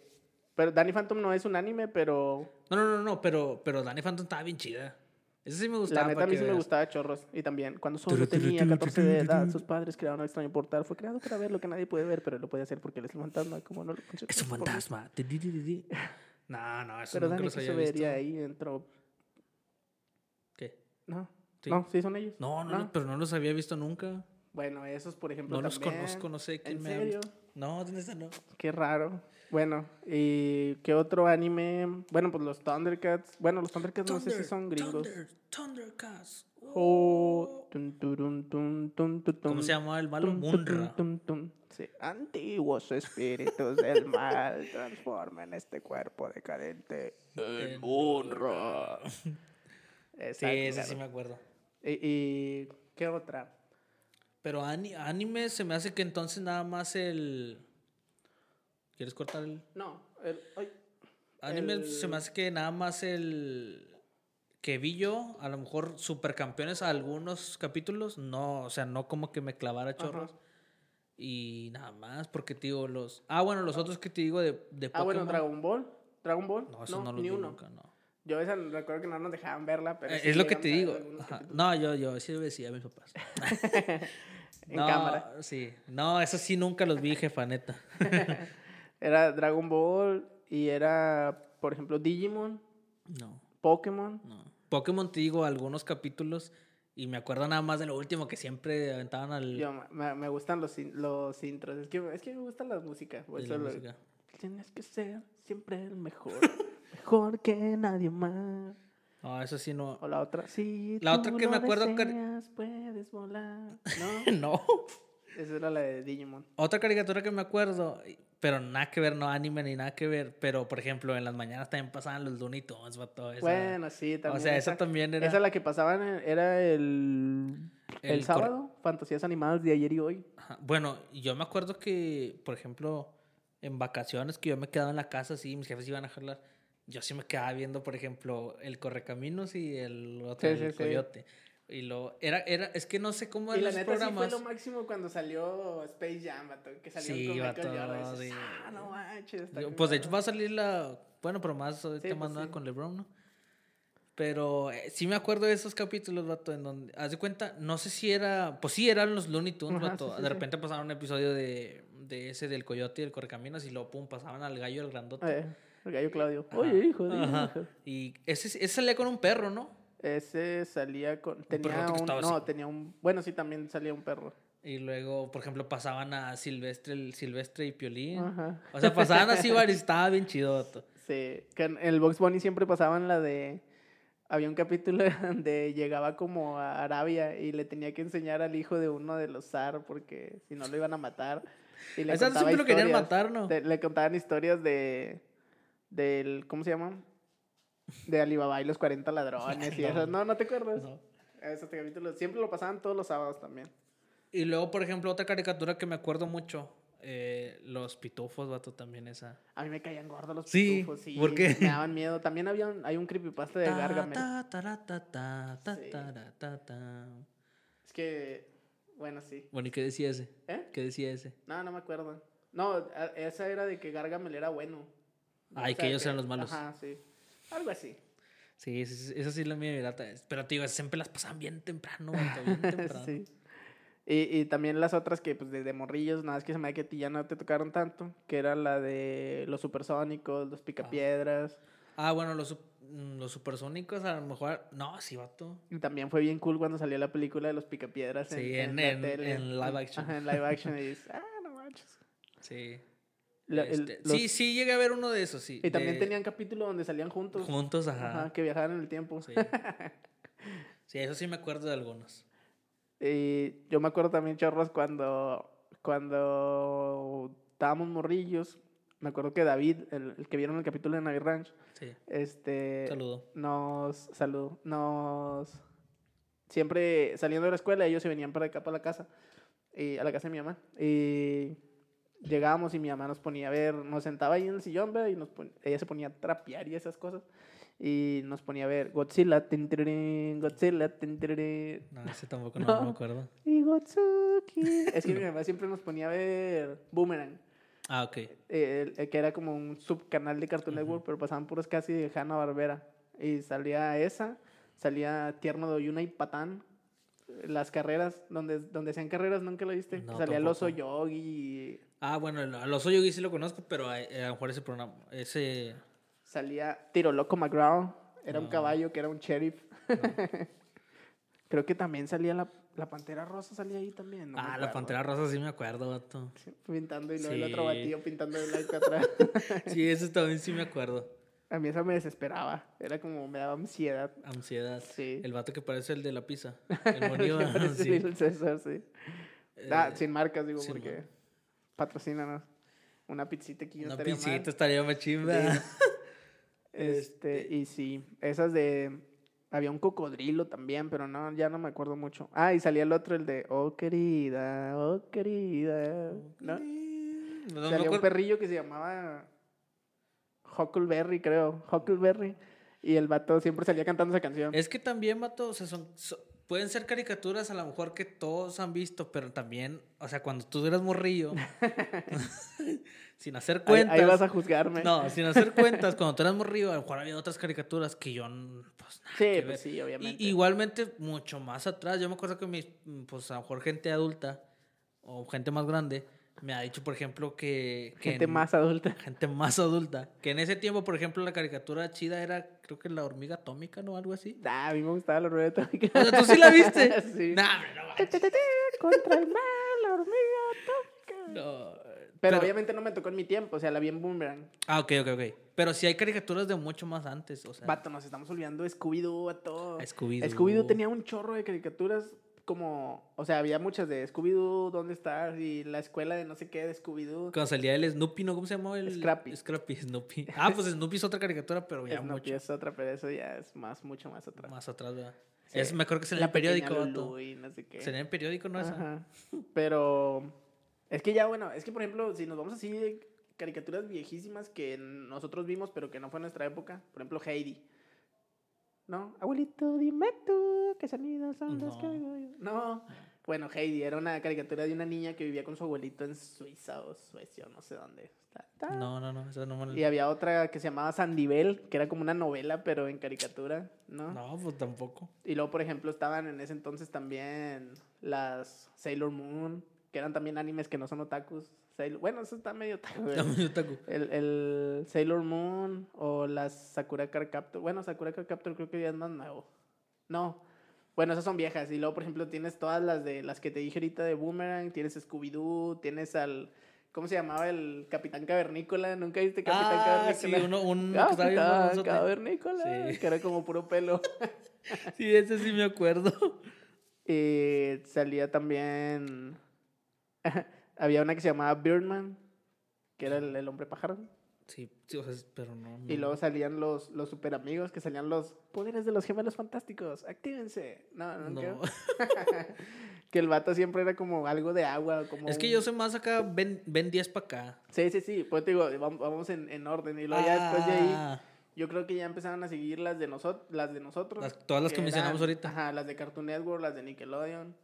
pero Danny Phantom no es un anime, pero No, no, no, no, pero, pero Danny Phantom estaba bien chida. Esa sí me gustaba. La neta a mí sí me gustaba Chorros. Y también, cuando solo tenía turu, 14 turu, de edad, sus padres crearon un extraño portal. Fue creado para ver lo que nadie puede ver, pero él lo puede hacer porque él es un fantasma. Como no lo Es un fantasma. No, no, eso Pero nunca Dani los había visto. ahí entró. ¿Qué? No, Sí. no, sí son ellos. No, no, no, pero no los había visto nunca. Bueno, esos, por ejemplo, No los también. conozco, no sé quién ¿En me serio? No, ¿dónde están? No. Qué raro. Bueno, ¿y qué otro anime? Bueno, pues los Thundercats. Bueno, los Thundercats no sé si son gringos. Thunder, Thundercats. Oh, ¿Cómo se llama el malo? Munra. Sí. Antiguos espíritus del mal transforman este cuerpo decadente en Munra. Sí, ese sí me acuerdo. ¿Y, y qué otra? Pero ani- anime se me hace que entonces nada más el... ¿Quieres cortar el...? No, el, ay, Anime El- se me hace que nada más el... Que vi yo, a lo mejor supercampeones a algunos capítulos, no, o sea, no como que me clavara chorros. Y nada más, porque te digo, los... Ah, bueno, los otros que te digo de, de ah, bueno. Dragon Ball. Dragon Ball. No, eso no, los ni vi uno. nunca, no. Yo esa recuerdo que no nos dejaban verla, pero Eh, sí es lo que te digo. No, yo, yo sí lo decía a mis papás. En no, cámara. Sí. No, eso sí nunca los vi, jefa, neta. Era Dragon Ball y era, por ejemplo, Digimon, No, Pokémon. no. Pokémon te digo algunos capítulos y me acuerdo nada más de lo último que siempre aventaban al Yo, me, me gustan los, los intros. Es que, es que me gusta la música. eso la lo- música. Tienes que ser siempre el mejor. mejor que nadie más. No, eso sí no. O la otra. Si La otra que lo me acuerdo que- deseas, puedes volar. No, no. Esa era la de Digimon. Otra caricatura que me acuerdo, pero nada que ver, no anime ni nada que ver, pero por ejemplo en las mañanas también pasaban los Looney Tunes, vato, esa- Bueno, sí, también. o sea, esa también era Esa la que pasaban era el, el, El cor- sábado. Fantasías animadas de ayer y hoy. Ajá. Bueno, yo me acuerdo que, por ejemplo, en vacaciones que yo me quedaba en la casa, así, mis jefes iban a jalar, yo sí me quedaba viendo, por ejemplo, el Correcaminos y el otro, Sí, el sí, sí. Y lo, era, era, es que no sé cómo Y eran la los neta sí programas. fue lo máximo cuando salió Space Jam, vato, que salió Sí, con Michael vato, Jordan. sí. Ah, no manches. está Yo- con pues de madre". hecho va a salir la. Bueno, pero más Sí, más pues, sí. con LeBron, ¿no? Pero eh, sí me acuerdo de esos capítulos, vato, en donde. Haz de cuenta, no sé si era. Pues sí, eran los Looney Tunes, Ajá, vato. de repente pasaban un episodio de, de ese del coyote y el correcaminos y luego pum, pasaban al gallo, el grandote. Eh, el gallo Claudio. Ajá. Oye, hijo, de Ajá. hijo. Y ese, ese salía con un perro, ¿no? Ese salía con. Tenía un. No, tenía un. Bueno, sí, también salía un perro. Y luego, por ejemplo, pasaban a Silvestre, el Silvestre y Piolín. Ajá. O sea, pasaban así varios, estaba bien chido. Sí, que en el Box Bunny siempre pasaban la de... Había un capítulo donde llegaba como a Arabia y le tenía que enseñar al hijo de uno de los zar porque si no lo iban a matar. Y le siempre lo querían matar, ¿no? de- le contaban historias de... Del... ¿Cómo se llama? De Alibaba y los 40 ladrones y No. eso. No, ¿no te acuerdas? No. Ese capítulo siempre lo pasaban todos los sábados también. Y luego, por ejemplo, otra caricatura que me acuerdo mucho, eh, los pitufos, vato, también esa. A mí me caían gordos los Sí, pitufos, sí. ¿por qué? Me daban miedo. También había un, hay un creepypasta de Gargamel. Es que... Bueno, sí. Bueno, ¿y qué decía ese? ¿Eh? ¿Qué decía ese? No, no me acuerdo. No, esa era de que Gargamel era bueno. Ah, y que ellos eran los malos. Ajá, sí. Algo así. Sí, esa sí- es la mía. Pero, te digo, siempre las pasaban bien temprano, bien temprano. sí. Y, y también las otras que, pues, desde morrillos, nada más que se me da que a ti ya no te tocaron tanto, que era la de los supersónicos, los picapiedras. Ah, bueno, los, mm, los supersónicos a lo mejor... No, sí, vato. Y también fue bien cool cuando salió la película de los picapiedras Sí, en, en- en- en live action. Ajá, en live action. Y dices, ah, no manches. Sí. La- el- Este, los- Sí, sí llegué a ver uno de esos, sí. Y también de- tenían capítulo donde salían juntos. Juntos, ajá. Ajá, que viajaban en el tiempo. Sí. Sí, eso sí me acuerdo de algunos. Y yo me acuerdo también, chorros, cuando, cuando estábamos morrillos. Me acuerdo que David, el, el que vieron el capítulo de Navi Ranch, Sí. este, Saludo. nos saludó, nos... Siempre saliendo de la escuela, ellos se venían para acá, para la casa, y a la casa de mi mamá. Y llegábamos y mi mamá nos ponía a ver, nos sentaba ahí en el sillón, ¿ve? y nos pon- ella se ponía a trapear y esas cosas. Y nos ponía a ver Godzilla, tin, tirirín, Godzilla, tin, tirirín. No, ese tampoco no, No. me acuerdo. Y Gotsuki. Es que mi mamá siempre nos ponía a ver Boomerang, Ah, ok. eh, que era como un subcanal de Cartoon Network, pero pasaban puros casi de Hanna Barbera. Y salía esa, salía Tierno de Oyuna y Patán. Las carreras, donde, donde hacían carreras, ¿nunca lo viste? No, salía el oso yogi, Ah, bueno, el- a los Oyogi sí lo conozco, pero a, a lo mejor ese programa, ese... salía Tiro Loco McGraw, era un No. caballo que era un sheriff. Creo que también salía la, la Pantera Rosa, salía ahí también. no ah, la. Pantera Rosa sí me acuerdo, vato. Pintando y luego el Sí. otro batillo pintando el like atrás. Sí, ese también sí me acuerdo. A mí eso me desesperaba. Era como, me daba ansiedad. Ansiedad. Sí. El vato que parece el de la pizza. El sí. Little César, sí. Ah, Eh, sin marcas, digo, sin porque mar- patrocínanos. Una pizzita aquí no Una estaría pizzita mal. estaría más chimba. Sí. Este, y sí, esas de... Había un cocodrilo también, pero no, ya no me acuerdo mucho. Ah, y salía el otro, el de, oh querida, oh querida. ¿No? No me salía un perrillo que se llamaba Huckleberry, creo. Huckleberry. Y el vato siempre salía cantando esa canción. Es que también, vato, o sea, son, so- pueden ser caricaturas a lo mejor que todos han visto, pero también, o sea, cuando tú eras morrillo, sin hacer cuentas. ahí vas a juzgarme. No, sin hacer cuentas, cuando tú eras morrillo, a lo mejor había otras caricaturas que yo, pues, nada Sí, pues sí, Y- obviamente. igualmente, mucho más atrás, yo me acuerdo que mis, pues, a lo mejor gente adulta o gente más grande me ha dicho, por ejemplo, que... que Gente en- más adulta. gente más adulta. Que en ese tiempo, por ejemplo, la caricatura chida era, creo que la hormiga atómica, ¿no? Algo así. Ah, a mí me gustaba la rueda atómica. O sea, ¿tú sí la viste? sí. Nah, no te, Contra el mal, la hormiga atómica. No, Pero, pero- obviamente no me tocó en mi tiempo, o sea, la vi en Boomerang. Ah, ok, ok, ok. Pero sí hay caricaturas de mucho más antes, o sea. Vato, nos estamos olvidando de Scooby-Doo, vato. Scooby-Doo. Scooby-Doo tenía un chorro de caricaturas como... O sea, había muchas de Scooby-Doo, ¿dónde estás? Y la escuela de no sé qué de Scooby-Doo. Cuando salía el Snoopy, ¿no? ¿Cómo se llamaba? El... Scrappy. Scrappy, Snoopy. Ah, pues Snoopy es otra caricatura, pero ya Snoopy mucho es otra, pero eso ya es más, mucho más atrás. más atrás, ¿verdad? Sí. Es, me acuerdo que La en periódico. Lulú y no sé qué. Salía en periódico, ¿no? Ajá. Pero es que ya, bueno, es que por ejemplo, si nos vamos así de caricaturas viejísimas que nosotros vimos, pero que no fue en nuestra época, por ejemplo, Heidi. No, abuelito, dime tú qué sonidos son los que No. oigo yo? No. Bueno, Heidi era una caricatura de una niña que vivía con su abuelito en Suiza o Suecia, no sé dónde. Está- No, no, no, eso no me Y había otra que se llamaba Sandivel, que era como una novela, pero en caricatura, ¿no? No, pues tampoco. Y luego, por ejemplo, estaban en ese entonces también las Sailor Moon, que eran también animes que no son otakus. Sailor- bueno, eso está medio otaku. güey. Ya me dio taco. El, el Sailor Moon o las Sakura Card Captor. Bueno, Sakura Card Captor creo que ya es más nuevo. No. Bueno, esas son viejas. Y luego, por ejemplo, tienes todas las de las que te dije ahorita de Boomerang. Tienes Scooby-Doo. Tienes al. ¿Cómo se llamaba el Capitán Cavernícola? ¿Nunca viste Capitán Ah, sí, Cavernícola? uno, un... bien Capitán famosote. Cavernícola. Sí. Que era como puro pelo. Sí, ese sí me acuerdo. Y salía también. Había una que se llamaba Birdman. Que era el, el hombre pájaro. Sí, sí, o sea, pero no. Y luego salían los, los super amigos, que salían los poderes de los gemelos fantásticos. Actívense. No, no, No. que el vato siempre era como algo de agua. Como Es que un- yo soy más acá, ven, ven 10 para acá. Sí, sí, sí. Pues te digo, vam- vamos en, en orden. Y luego ya después de ahí, Ah, yo creo que ya empezaron a seguir las de, nosotros las de nosotros. Las- todas las que mencionamos eran- ahorita. Ajá, las de Cartoon Network, las de Nickelodeon.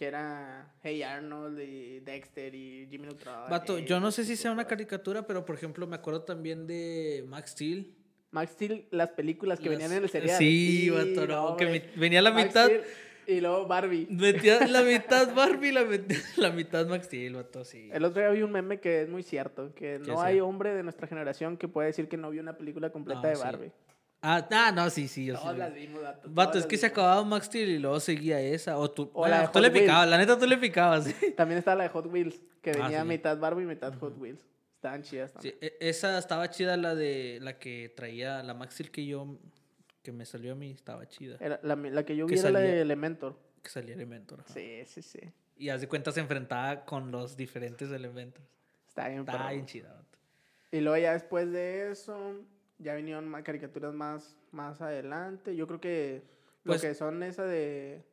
Que era Hey Arnold y Dexter y Jimmy Neutron. Vato, y yo no sé si sea una caricatura, pero por ejemplo me acuerdo también de Max Steel. Max Steel, las películas que Las- venían en el serial. Sí, vato, no, que me- venía la Max mitad. Steel y luego Barbie. Metía la mitad Barbie, la, la mitad Max Steel, vato, sí. El otro día vi un meme que es muy cierto, que no hay hombre de nuestra generación que pueda decir que no vio una película completa No, de sí. Ah, no, sí, sí, yo sí. Todas vi. las vimos, vato. Vato, es que se acababa Max Steel y luego seguía esa. O tú, O la tú le picabas, la neta tú le picabas. Sí, También está la de Hot Wheels, que Ah, venía sí. mitad Barbie, mitad Hot Wheels. Estaban chidas también. Sí, e- esa estaba chida, la de la que traía la Max Steel que yo, que me salió a mí, estaba chida. Era la, la que yo Que vi era la salía- de Elementor. Que salía Elementor. ajá. Sí, sí, sí. Y haz de cuenta se enfrentaba con los diferentes elementos. Está bien, Estaba perro. bien chida, vato. Y luego ya después de eso, ya vinieron más caricaturas más, más adelante. Yo creo que Pues- lo que son esa de...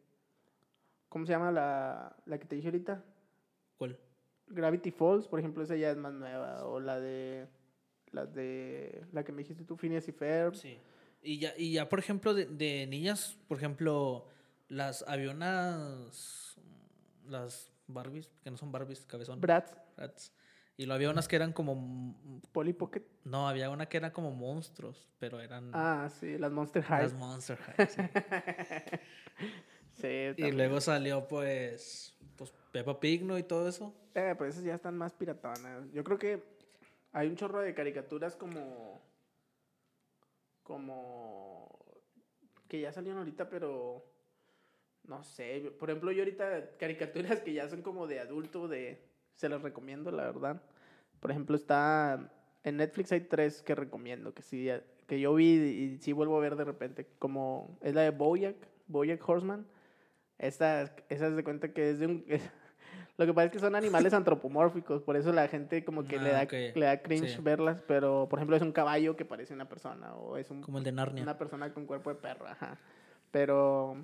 ¿Cómo se llama la, la que te dije ahorita? ¿Cuál? Gravity Falls, por ejemplo, esa ya es más nueva. O la de... La de... La que me dijiste tú, Phineas y Ferb. Sí. Y ya, y ya por ejemplo, de, de niñas, por ejemplo, las había unas. Las Barbies, que no son Barbies, cabezón. Bratz, Bratz. Y lo había unas que eran como. Polly Pocket. No, había una que eran como monstruos, pero eran. Ah, sí, las Monster High. las Monster High. sí. Sí, y luego salió, pues. Pues Peppa Pig, ¿no? Y todo eso. Eh, pues esas ya están más piratonas. Yo creo que hay un chorro de caricaturas como. Como. Que ya salieron ahorita, pero. No sé. Por ejemplo, yo ahorita caricaturas que ya son como de adulto, de. Se las recomiendo, la verdad. Por ejemplo, está. En Netflix hay tres que recomiendo, que sí, que yo vi y sí vuelvo a ver de repente. Como es la de Bojack, Bojack Horseman. Esta, esa es de cuenta que es de un... Lo que pasa es que son animales antropomórficos, por eso la gente como que le, Ah, da, ok. le da cringe Sí. verlas, pero por ejemplo es un caballo que parece una persona o es un, Como el de Narnia. una persona con cuerpo de perro, ajá. Pero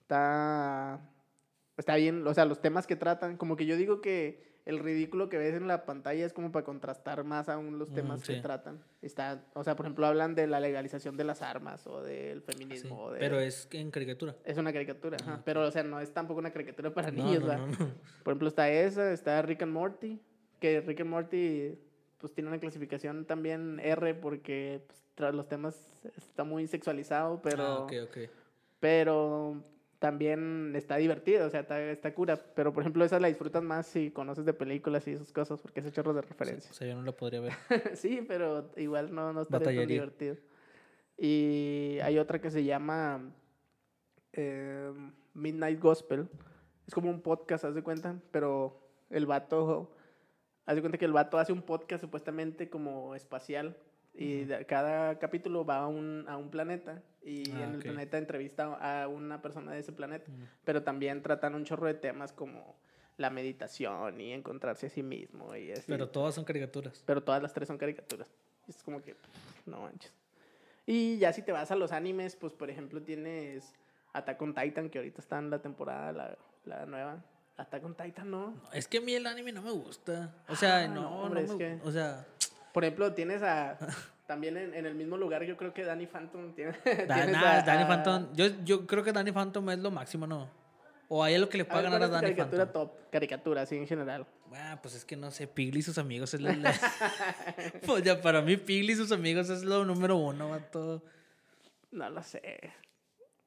está, está bien, o sea, los temas que tratan, como que yo digo que el ridículo que ves en la pantalla es como para contrastar más aún los Mm, temas que tratan. Está, o sea, por ejemplo, hablan de la legalización de las armas o del Sí, feminismo. o de- Pero es en caricatura. es una caricatura, ajá. Ah, pero o sea, no es tampoco una caricatura para No, niños, no. Por ejemplo, está esa, está Rick and Morty, que Rick and Morty pues tiene una clasificación también R porque pues, tras los temas está muy sexualizado, pero Ah, ok, ok. pero también está divertido, o sea, está, está cura, pero por ejemplo, esa la disfrutas más si conoces de películas y esas cosas porque ese chorro de O referencias. sea, yo no la podría ver. sí, pero igual no, no estaría tan divertido. Y hay otra que se llama eh, Midnight Gospel. Es como un podcast, haz de cuenta, pero el vato, haz de cuenta que el vato hace un podcast supuestamente como espacial. Y de- cada capítulo va a un, a un planeta y Ah, en el ok. planeta entrevista a una persona de ese planeta. Mm. Pero también tratan un chorro de temas como la meditación y encontrarse a sí mismo y así. Pero todas son caricaturas. Pero todas las tres son caricaturas. Es como que, no manches. Y ya si te vas a los animes, pues por ejemplo tienes Attack on Titan, que ahorita está en la temporada, la, la nueva. Attack on Titan, ¿no? Es que a mí el anime no me gusta. O sea, Ah, no, no, no, hombre, es me- que- O sea, Por ejemplo, tienes a, También en, en el mismo lugar yo creo que Danny Phantom tiene... Nah, a- Danny Phantom. Yo, yo creo que Danny Phantom es lo máximo, ¿no? O hay lo que le ver, ganar a ¿cuál es Danny caricatura Phantom. top? Caricatura, sí, en general. Ah, pues es que no sé, Pigly y sus amigos es la... la- pues ya para mí Pigly y sus amigos es lo número uno, vato. No lo sé.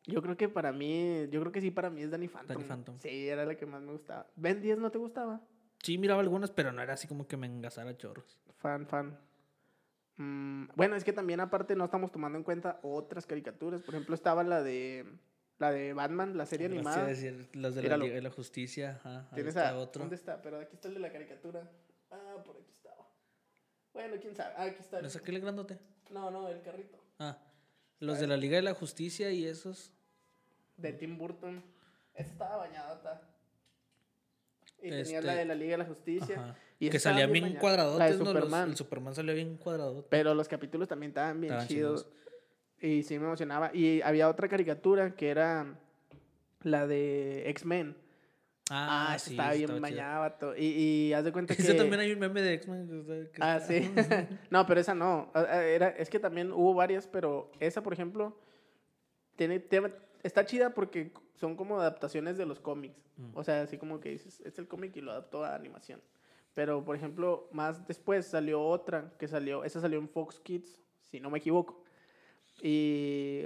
Yo creo que para mí, yo creo que sí para mí es Danny Phantom. Danny Phantom. Sí, era la que más me gustaba. ¿Ben 10 no te gustaba? Sí, miraba algunas, pero no era así como que me engasara chorros. Fan, fan. Mm, bueno, es que también aparte no estamos tomando en cuenta otras caricaturas. Por ejemplo, estaba la de la de Batman, la serie Así animada. decir, los de la. Liga de la Justicia, ajá. Tienes está a, otro. ¿Dónde está? Pero aquí está el de la caricatura. Ah, por aquí estaba. Bueno, quién sabe. Ah, aquí está. ¿No el- es aquel grandote? No, no, el carrito. Ah, los de la Liga de la Justicia y esos. De Tim Burton. Esa estaba bañada. Y tenía Este, la de la Liga de la Justicia. Ajá. Y que salían bien bien bañadas. cuadradotes, La de ¿no? Los- Superman. el Superman salía bien cuadradote. Pero los capítulos también estaban bien Estaban chidos. Y sí me emocionaba. Y había otra caricatura que era la de X-Men. Ah, esa sí, estaba bien vato. Y, y haz de cuenta que... Ese también hay un meme de X-Men. Ah, está- sí. no, pero esa no. Ah, ah, Era, es que también hubo varias, pero esa, por ejemplo, tiene, está chida porque son como adaptaciones de los cómics. Mm. O sea, así como que dices, es el cómic y lo adaptó a animación. Pero, por ejemplo, más después salió otra que salió, esa salió en Fox Kids, si no me equivoco. Y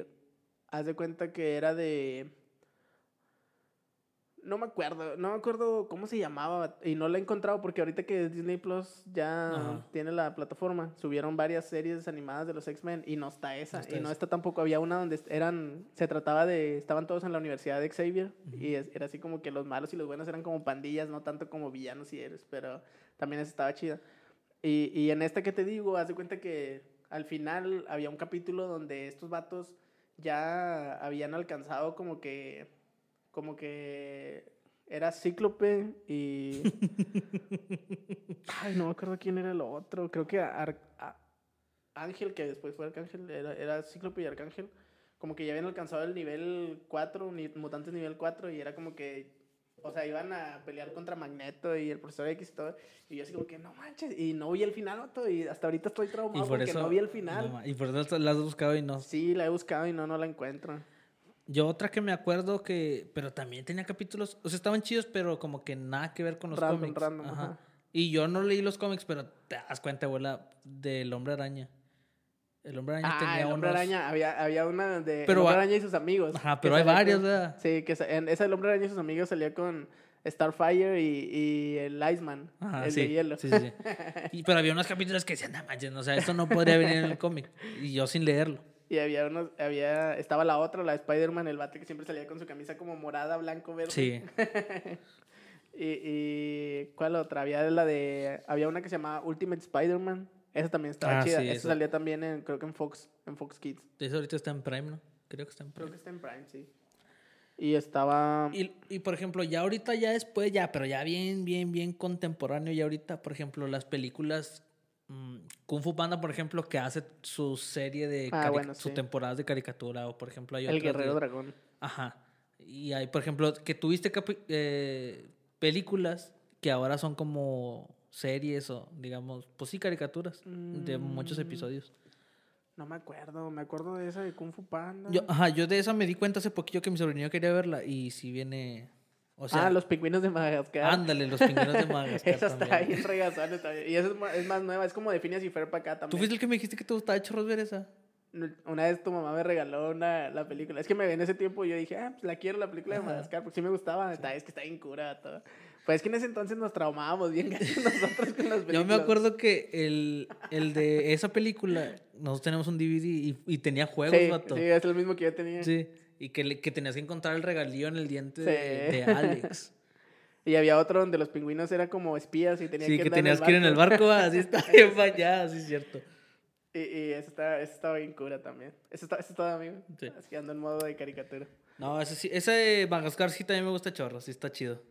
haz de cuenta que era de... No me acuerdo, no me acuerdo cómo se llamaba y no la he encontrado porque ahorita que Disney Plus ya Ajá. tiene la plataforma, subieron varias series animadas de los X-Men y no está esa. No está y no está tampoco, había una donde eran, se trataba de, estaban todos en la Universidad de Xavier y es- era así como que los malos y los buenos eran como pandillas, no tanto como villanos y héroes, pero también esa estaba chida. Y, y en esta que te digo, haz de cuenta que al final había un capítulo donde estos vatos ya habían alcanzado como que, como que era Cíclope y... Ay, no me acuerdo quién era el otro, creo que Ar- Ángel, que después fue Arcángel, era, era Cíclope y Arcángel, como que ya habían alcanzado el nivel 4, ni- mutantes nivel 4, y era como que, o sea, iban a pelear contra Magneto y el profesor X y todo, y yo así como que, no manches, y no vi el final, vato, y hasta ahorita estoy traumado por porque eso. no vi el final. no y por eso la has buscado y no. Sí, la he buscado y no, no la encuentro. Yo otra que me acuerdo que. Pero también tenía capítulos. O sea, estaban chidos, pero como que nada que ver con los Random, cómics. random, Ajá. ajá. Y yo no leí los cómics, pero te das cuenta, abuela, del hombre araña. El hombre araña Ah, tenía el hombre unos- araña, había, había una de Pero el hombre araña y sus amigos. Ajá, pero hay varios, con- ¿verdad? Sí, que en esa el hombre araña y sus amigos salía con Starfire y, y el Iceman, Ajá, el sí, de hielo. sí, sí, sí. Y- pero había unos capítulos que decían, no manches, o sea, esto no podría venir en el cómic. Y yo sin leerlo. Y había unos, había, estaba la otra, la de Spider-Man, el vato que siempre salía con su camisa como morada, blanco, verde. Sí. Y, y ¿cuál otra? Había la de, había una que se llamaba Ultimate Spider-Man. Esa también estaba Ah, chida. sí, esa esa. salía también en, creo que en Fox, en Fox Kids. Eso ahorita está en Prime, ¿no? Creo que está en Creo Prime. que está en Prime, sí. Y estaba... Y, y por ejemplo, ya ahorita, ya después, ya, pero ya bien, bien, bien contemporáneo. Y ahorita, por ejemplo, las películas. Mm, Kung Fu Panda, por ejemplo, que hace su serie de. Ah, bueno, Su sí. temporadas de caricatura. O por ejemplo, hay el Guerrero de- Dragón. Ajá. Y hay, por ejemplo, que tuviste eh, películas que ahora son como series o, digamos, pues sí, caricaturas de muchos Mm. episodios. No me acuerdo, me acuerdo de esa de Kung Fu Panda. Yo, ajá, yo de esa me di cuenta hace poquito que mi sobrinillo quería verla y si viene. O sea, ah, los pingüinos de Madagascar. ándale, los pingüinos de Madagascar. Esa está bien regazón. está bien. Y esa es más, es más nueva, es como de Phineas y Ferb para acá ¿Tú también. fuiste el que me dijiste que te gustaba chorros ver esa? Una vez tu mamá me regaló una, la película. Es que me en ese tiempo yo dije, ah, pues la quiero, la película de. Madagascar, porque sí me gustaba. Está, es que está bien cura todo. Pues es que en ese entonces nos traumábamos bien nosotros con las películas. Yo me acuerdo que el, el de esa película, nosotros tenemos un DVD y, y tenía juegos, Sí, vato. sí, es el mismo que yo tenía. Sí, y que, le- que tenías que encontrar el regalío en el diente Sí. de, de Alex. Y había otro donde los pingüinos eran como espías y tenían Sí, que que tenías que ir en el barco, así está bien fallada, sí es cierto. Y, y ese, está, ese estaba bien cura también. Ese está, ese estaba amigo. Sí. Así ando en modo de caricatura. No, ese sí, ese de Madagascar sí también me gusta chorro, sí está chido.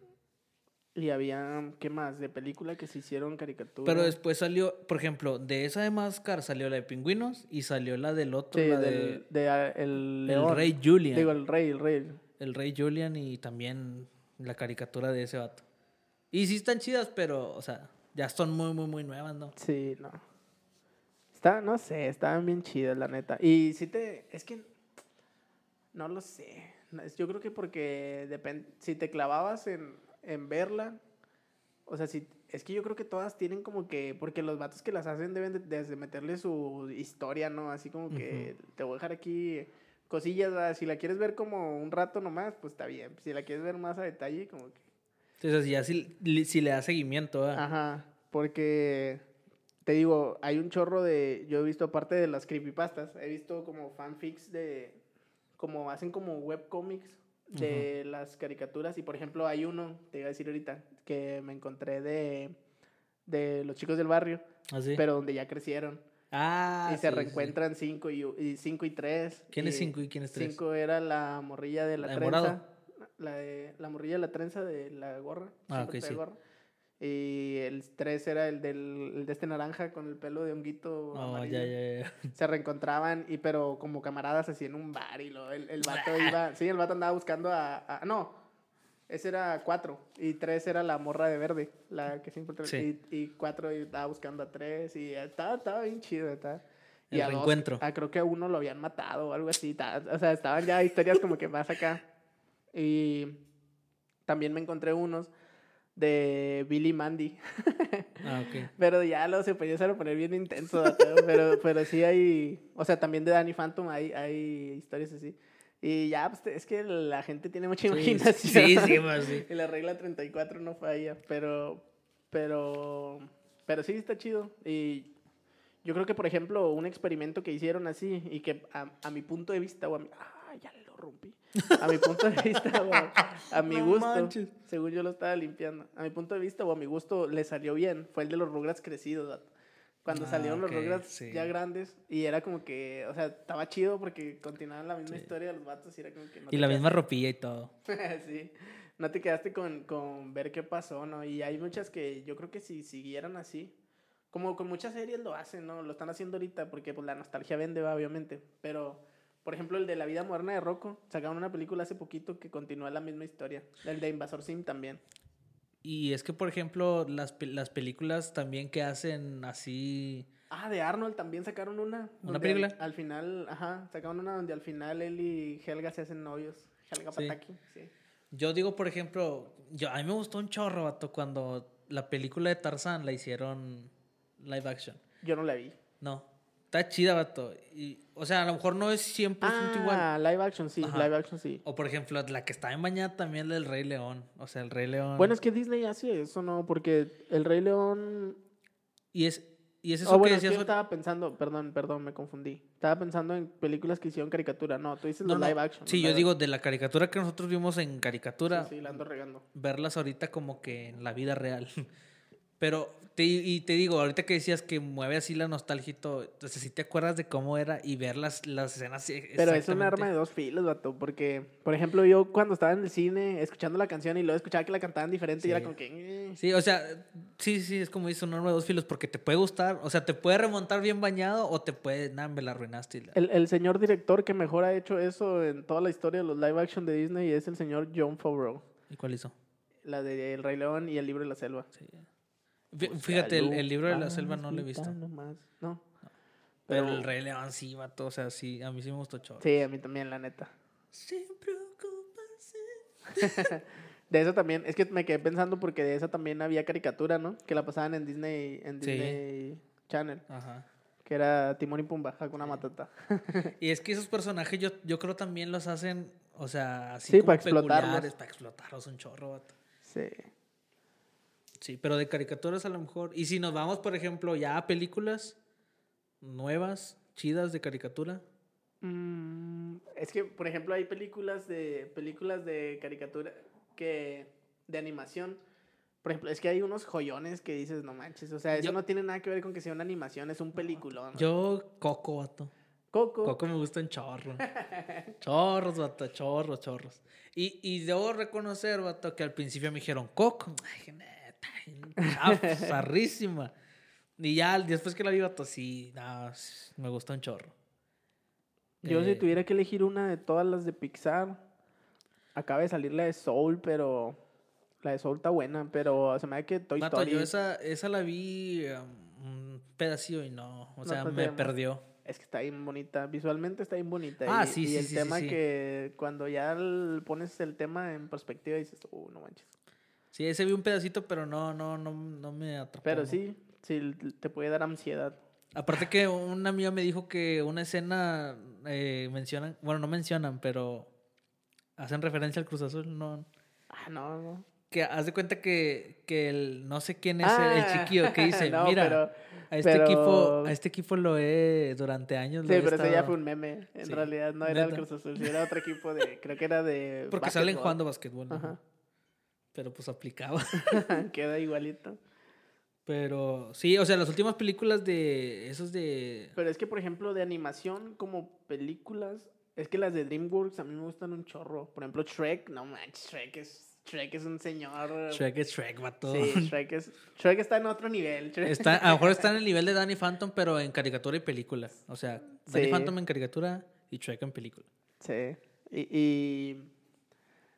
Y había, ¿qué más? De película que se hicieron caricatura. Pero después salió, por ejemplo, de esa de Madagascar salió la de Pingüinos y salió la del otro, Sí, la del, de de, ah, el. Rey Julian. Digo, el rey, el rey. el Rey Julian y también la caricatura de ese vato. Y sí están chidas, pero, o sea, ya son muy, muy, muy nuevas, ¿no? Sí, no. Está, no sé, estaban bien chidas, la neta. Y si te, es que, no lo sé. Yo creo que porque depende, si te clavabas en, en verla, o sea, si, es que yo creo que todas tienen como que, porque los vatos que las hacen deben de, desde meterle su historia, ¿no? Así como que te voy a dejar aquí cosillas, ¿verdad? si la quieres ver como un rato nomás, pues está bien. Si la quieres ver más a detalle, como que... Entonces, ya si, si le da seguimiento, ¿verdad? Ajá, porque te digo, hay un chorro de, yo he visto aparte de las creepypastas, he visto como fanfics de, como hacen como webcomics de las caricaturas y por ejemplo hay uno, te iba a decir ahorita, que me encontré de, de los chicos del barrio, Así. pero donde ya crecieron ah, y se sí, reencuentran cinco y, y cinco y tres. ¿Quién es cinco y quién es tres? Cinco era la morrilla de la, ¿La de trenza. La, de, la morrilla de la trenza de la gorra. Ah, ok, sí. gorra. Y el tres era el, del, el de este naranja con el pelo de honguito Oh, amarillo. ya, ya, ya. Se reencontraban, y pero como camaradas así en un bar y lo, el, el vato iba... Sí, el vato andaba buscando a... a- no, ese era cuatro. Y tres era la morra de verde, la que siempre... Sí. Y, y cuatro y estaba buscando a tres y estaba, estaba bien chido, estaba... El Y a dos, reencuentro. ah, creo que a uno lo habían matado o algo así. ta- O sea, estaban ya historias como que más acá. Y también me encontré unos de Billy Mandy. Ah, ok. Pero ya lo se empezaron a poner bien intenso. pero, pero sí hay. O sea, también de Danny Phantom hay, hay historias así. Y ya, pues es que la gente tiene mucha imaginación. sí, sí, pues, sí. Y la regla 34 no falla. Pero. Pero. Pero sí está chido. Y yo creo que, por ejemplo, un experimento que hicieron así y que a, a mi punto de vista, o a mi, ah, ya lo rompí. A mi punto de vista, o a, mi No gusto, manches. según yo lo estaba limpiando, a mi punto de vista o a mi gusto le salió bien. Fue el de los Rugrats crecidos, vato. Cuando Ah, salieron ok, los Rugrats sí. ya grandes y era como que, o sea, estaba chido porque continuaban la misma Sí. historia de los vatos y era como que no Y la quedas- misma ropilla y todo. sí, no te quedaste con, con ver qué pasó, ¿no? Y hay muchas que yo creo que si siguieran así, como con muchas series lo hacen, ¿no? Lo están haciendo ahorita porque pues la nostalgia vende, obviamente. Pero, por ejemplo, el de La vida moderna de Rocco, sacaron una película hace poquito que continúa la misma historia. El de Invasor Sim también. Y es que, por ejemplo, las, las películas también que hacen así... Ah, de Arnold también sacaron una. ¿Una película? Al, al final, ajá, sacaron una donde al final él y Helga se hacen novios. Helga Sí. Pataki, sí. Yo digo, por ejemplo, yo, a mí me gustó un chorro, vato, cuando la película de Tarzán la hicieron live action. Yo no la vi. No, está chida, vato. Y, o sea, a lo mejor no es 100% igual. Ah, live action, sí, Ajá. live action, sí. O, por ejemplo, la que está en bañada también, la del Rey León. O sea, el Rey León... Bueno, es que Disney hace eso, ¿no? Porque el Rey León... Y es, y es eso Oh, que bueno, es que decías... yo estaba pensando, perdón, perdón, me confundí. Estaba pensando en películas que hicieron caricatura. No, tú dices No, live action. Sí, yo digo, de la caricatura que nosotros vimos en caricatura, Sí, sí, la ando regando. verlas ahorita como que en la vida real. Pero, te, y te digo, ahorita que decías que mueve así la nostalgia y todo, entonces si te acuerdas de cómo era y ver las, las escenas. e- Pero es un arma de dos filos, vato. Porque, por ejemplo, yo cuando estaba en el cine escuchando la canción y luego escuchaba que la cantaban diferente y Sí. era como que... eh. Sí, o sea, sí, sí, es como dice un arma de dos filos, porque te puede gustar, o sea, te puede remontar bien bañado o te puede, nada, me la arruinaste. la- El, el señor director que mejor ha hecho eso en toda la historia de los live action de Disney es el señor John Favreau. ¿Y cuál hizo? La de El Rey León y El Libro de la Selva. Sí. Fí- Fíjate, el, el libro de la selva no lo he visto. Nomás, No. Pero el Rey León sí, vato, o sea, sí, a mí sí me gustó chorro. Sí, a mí también, la neta. Sin preocuparse. De eso también, es que me quedé pensando porque de esa también había caricatura, ¿no? Que la pasaban en Disney, en Sí. Disney Channel, Ajá. que era Timón y Pumba, Hakuna Matata. Y es que esos personajes yo, yo creo también los hacen, o sea, así Sí, como para explotarlos. para explotarlos un chorro, vato. Sí. Sí, pero de caricaturas a lo mejor. Y si nos vamos, por ejemplo, ya a películas nuevas, chidas de caricatura. Mm, es que, por ejemplo, hay películas de películas de caricatura que de animación. Por ejemplo, es que hay unos joyones que dices, no manches, o sea, eso Yo- no tiene nada que ver con que sea una animación, es un peliculón. ¿no? Yo, Coco, vato. Coco. Coco me gusta en chorro. chorros, vato, chorros, chorros. Y, y debo reconocer, vato, que al principio me dijeron, Coco, ay, neta, chaf, zarrísima. Y ya después que la vi, vato, sí, no, me gustó un chorro. Yo si Eh, tuviera que elegir una de todas las de Pixar, acaba de salir la de Soul, pero La de Soul está buena, pero se me da que Toy Vato, Story... yo esa, esa la vi um, un pedacito y no, o No sea, te me perdió. Es que está bien bonita, visualmente está bien bonita. Ah, y, sí, y sí, el sí, tema sí. que cuando ya pones el tema en perspectiva dices, uh, no manches. Sí, ese vi un pedacito, pero no, no, no, no me atrapó. Pero sí, sí, te puede dar ansiedad. Aparte que una amiga me dijo que una escena eh, mencionan, bueno, no mencionan, pero hacen referencia al Cruz Azul, no. Ah, no, no. Que haz de cuenta que, que el no sé quién es el, el Ah, chiquillo que dice, no, mira, pero- a este pero- equipo, a este equipo lo he durante años. Sí, lo he pero ese ya fue un meme. En Sí, realidad no era el. Cruz Azul, era otro equipo de, creo que era de. Porque salen jugando basquetbol. ¿no? Ajá. Pero pues aplicaba. Queda igualito. Pero sí, o sea, las últimas películas de esos de... Pero es que, por ejemplo, de animación como películas, es que las de DreamWorks a mí me gustan un chorro. Por ejemplo, Shrek, no manches, Shrek es, Shrek es un señor. Shrek es Shrek, vato. Sí, Shrek, es, Shrek está en otro nivel. Shrek- Está, a lo mejor está en el nivel de Danny Phantom, pero en caricatura y película. O sea, Danny Sí. Phantom en caricatura y Shrek en película. Sí. Y, y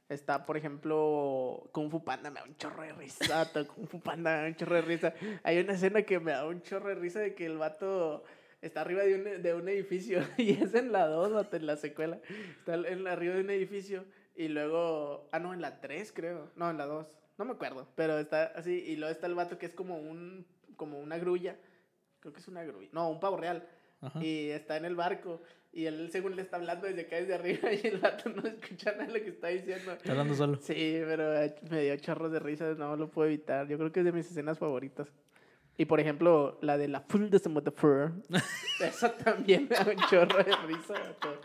está, por ejemplo, Kung Fu Panda, me da un chorro de risa. Kung Fu Panda me da un chorro de risa. Hay una escena que me da un chorro de risa de que el vato está arriba de un, de un edificio y es en la 2, en la secuela. Está en la, arriba de un edificio y luego, ah, no, en la 3 creo. No, en la 2. No me acuerdo, pero está así y luego está el vato que es como un como una grulla. Creo que es una grulla. No, un pavo real Ajá. y está en el barco y él según le está hablando desde acá desde arriba y el vato no escucha nada de lo que está diciendo. Está hablando solo. Sí, pero eh, me dio chorros de risa, no lo puedo evitar. Yo creo que es de mis escenas favoritas. Y por ejemplo, la de la full de Motherfucker. Esa también me da un chorro de risa. vato.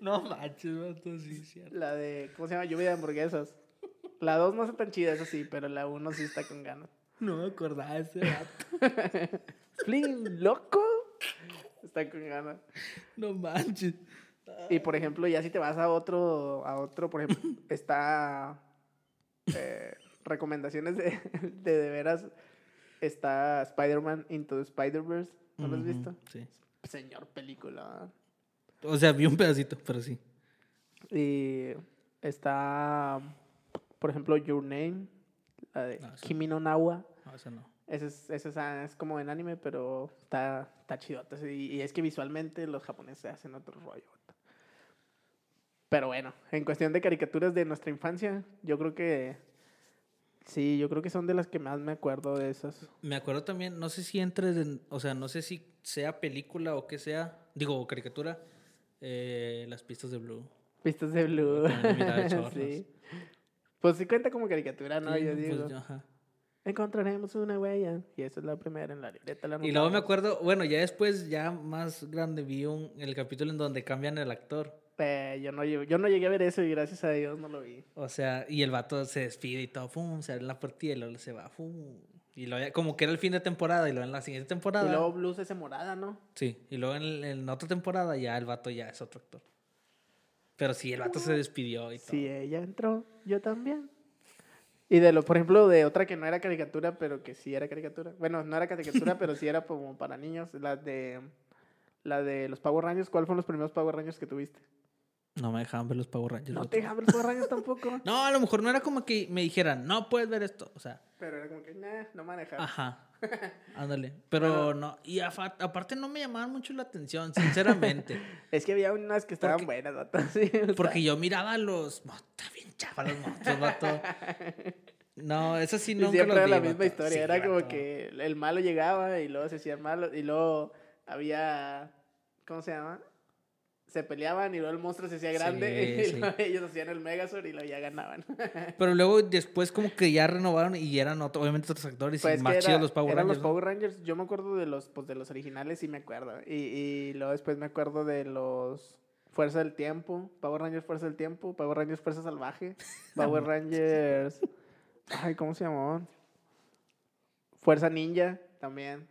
No manches, vato, sí, cierto. La de, ¿cómo se llama? Lluvia de hamburguesas. La 2 no está tan chida, eso sí, pero la 1 sí está con ganas. No me acordaba de ese vato. Flynn, loco. Está con ganas. No manches. Y por ejemplo, ya si te vas a otro, a otro, por ejemplo, está eh, recomendaciones de, de de veras. Está Spider-Man Into the Spider-Verse. ¿No lo has visto? Sí. Señor película. O sea, vi un pedacito, pero sí. Y está, por ejemplo, Your Name. La de. Kimi no Nawa. No, ese no. Ese es, ese es, ah, es como en anime, pero está, está chidote. Y, es que visualmente los japoneses hacen otro rollo. Pero bueno, en cuestión de caricaturas de nuestra infancia, yo creo que... Sí, yo creo que son de las que más me acuerdo de esas. Me acuerdo también, no sé si entres en, o sea, no sé si sea película o que sea, digo, caricatura, eh, las pistas de Blue. Pistas de Blue. Sí. Pues sí cuenta como caricatura, ¿no? Sí, yo pues, digo. ajá. Encontraremos una huella. Y esa es la primera en la libreta. la Y luego me acuerdo, bueno, ya después, ya más grande, vi un, el capítulo en donde cambian el actor. Eh, yo, no, llegué- yo no llegué a ver eso y gracias a Dios no lo vi. O sea, y el vato se despide y todo, pum, se abre la puertilla y luego se va, pum. Y luego como que era el fin de temporada y luego en la siguiente temporada. Y luego Blue se hace morada, ¿no? Sí, y luego en, en otra temporada ya el vato ya es otro actor. Pero sí, el vato se despidió y todo. Si ella entró, yo también. Y de lo, por ejemplo, de otra que no era caricatura, pero que sí era caricatura. Bueno, no era caricatura, pero sí era como para niños. La de la de los Power Rangers. ¿Cuáles fueron los primeros Power Rangers que tuviste? No me dejaban ver los Power Rangers. No te dejaban ver los Power Rangers tampoco. No, a lo mejor no era como que me dijeran, no puedes ver esto. O sea, Pero era como que, nah, no manejar. ajá. Ándale. Pero no. Y aparte no me llamaban mucho la atención, sinceramente. Es que había unas que estaban Porque- buenas, vato. Sí, o sea, Porque yo miraba los. Chafa los monstruos, vato. No, eso sí y nunca siempre los era vi, la misma vato. historia. Sí, era como vato. que el malo llegaba y luego se hacían malos. Y luego había. ¿Cómo se llama? Se peleaban y luego el monstruo se hacía grande. Sí, y sí. ellos hacían el Megazord y luego ya ganaban. Pero luego después como que ya renovaron y eran otro- obviamente otros actores Pues y más chidos los Power eran Rangers. los. Power Rangers. Yo me acuerdo de los, pues, de los originales, sí me acuerdo. Y, y luego después me acuerdo de los Fuerza del Tiempo, Power Rangers Fuerza del Tiempo, Power Rangers Fuerza Salvaje, Power Rangers... Ay, ¿cómo se llamaban? Fuerza Ninja también.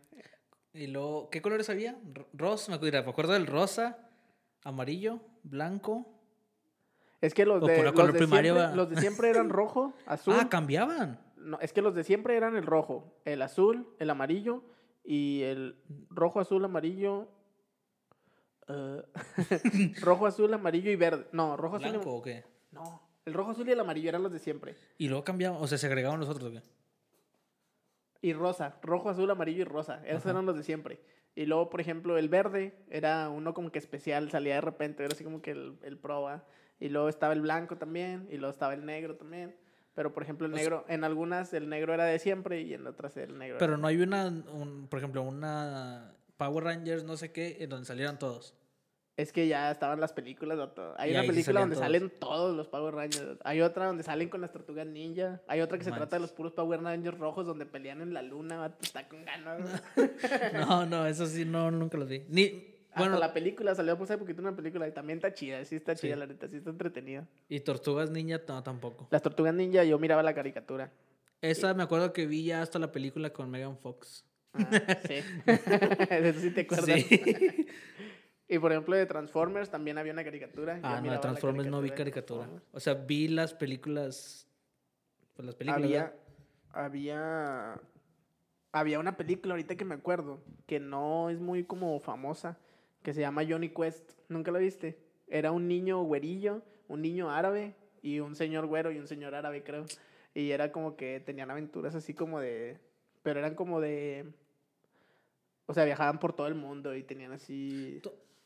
Y luego, ¿qué colores había? Rosa, me acuerdo, me acuerdo del rosa, amarillo, blanco. Es que los de, los siempre, va. los de siempre eran rojo, azul. Ah, cambiaban. No, es que los de siempre eran el rojo, el azul, el amarillo y el rojo, azul, amarillo. Eh, rojo, azul, amarillo y verde. No, rojo, azul. y- ¿Blanco o qué? No, El rojo, azul y el amarillo eran los de siempre. Y luego cambiaban, o sea, se agregaban los otros, ¿o qué? Y rosa, rojo, azul, amarillo y rosa. Esos Ajá. eran los de siempre. Y luego, por ejemplo, el verde era uno como que especial, salía de repente, era así como que el, el. Y luego estaba el blanco también, y luego estaba el negro también. Pero, por ejemplo, el O sea- negro, en algunas el negro era de siempre y en otras el negro. Pero no hay una, un- por ejemplo, una Power Rangers, no sé qué, en donde salieran todos. Es que ya estaban las películas. Hay Y una película donde todos. salen todos los Power Rangers. Hay otra donde salen con las tortugas ninja. Hay otra que se trata de los puros Power Rangers rojos donde pelean en la luna. Está con ganas. No, no, eso sí, no, nunca los vi. Ni, Bueno, bueno, la película salió hace poquito una película y también está chida, sí está chida, Sí. la neta, sí está entretenida. y Tortugas Ninja, no, tampoco. Las tortugas ninja, yo miraba la caricatura. Esa me acuerdo que vi ya hasta la película con Megan Fox. Ah, sí. Eso sí te acuerdas. Sí. Y por ejemplo, de Transformers también había una caricatura. Ah, no, de Transformers no vi caricatura. O sea, vi las películas. Pues las películas. Había, había, había una película ahorita que me acuerdo que no es muy como famosa, que se llama Johnny Quest. ¿Nunca la viste? Era un niño güerillo, un niño árabe y un señor güero y un señor árabe, creo. Y era como que tenían aventuras así como de... Pero eran como de... O sea, viajaban por todo el mundo y tenían así...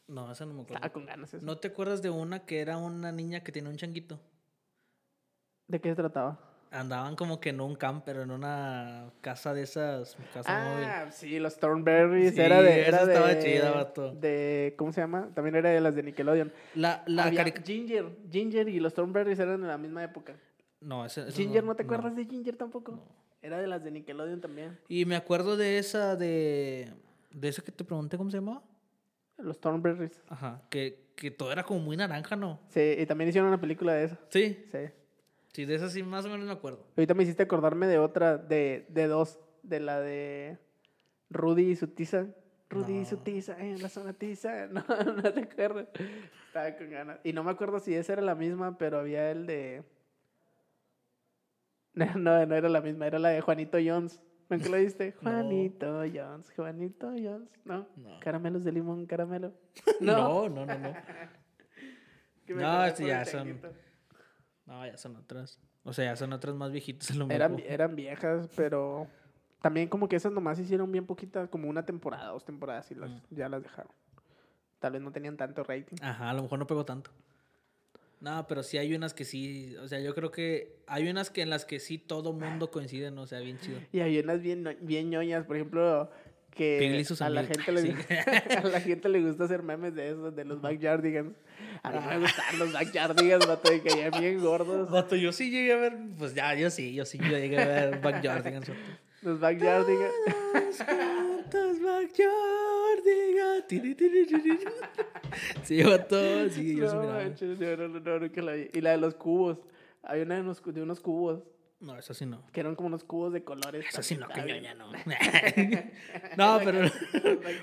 No, esa no me acuerdo. Estaba con ganas eso. ¿No te acuerdas de una que era una niña que tenía un changuito? ¿De qué se trataba? Andaban como que en un camper, en una casa de esas, casa móvil. Ah, sí, los Thornberries. Sí, era de. Era estaba de, chida, vato. De. ¿Cómo se llama? También era de las de Nickelodeon. La, la Ginger. Ginger y los Thornberries eran de la misma época. No, ese, Ginger, ¿no, te acuerdas de Ginger tampoco? No. Era de las de Nickelodeon también. Y me acuerdo de esa de. De esa que te pregunté cómo se llamaba. Los Thornberries. Ajá. Que, que todo era como muy naranja, ¿no? Sí, y también hicieron una película de eso. Sí. Sí. Sí, de esa sí más o menos me acuerdo. Ahorita me hiciste acordarme de otra, de, de dos. De la de Rudy y su tiza. Rudy y su tiza en la zona tiza. No, no te acuerdas. Estaba con ganas. Y no me acuerdo si esa era la misma, pero había el de. No, no, no era la misma, era la de Juanito Jones. ¿Nunca lo viste? No. Juanito Jones, Juanito Jones. ¿No? No. Caramelos de limón, caramelo. No, no, no, no. No, este el ya son-. No, ya son otras. O sea, ya son otras más viejitas lo Eran, eran viejas, pero también como que esas nomás hicieron bien poquitas, como una temporada, dos temporadas y las, Mm. ya las dejaron. Tal vez no tenían tanto rating. Ajá, a lo mejor no pegó tanto. No, pero sí hay unas que sí. O sea, yo creo que hay unas que en las que sí todo mundo coincide, ¿no? O sea, bien chido. Y hay unas bien, bien ñoñas, por ejemplo, que y sus a la, gente le, Sí. a la gente le gusta hacer memes de esos, de los backyardigans. A mí no me gustan los backyardigans, vato, de que ya bien gordos. Vato, yo sí llegué a ver. Pues ya, yo sí, yo sí yo llegué a ver Backyardigans. Los backyardigans. Todos Backyardigans. Tiri, tiri. Sí, vato, sí, yo sí No, miraba. manches, no, no, no, no, nunca la vi. Y la de los cubos. Hay una de unos, de unos cubos, No, eso sí no. que eran como unos cubos de colores. Eso sí no, que no. no, pero,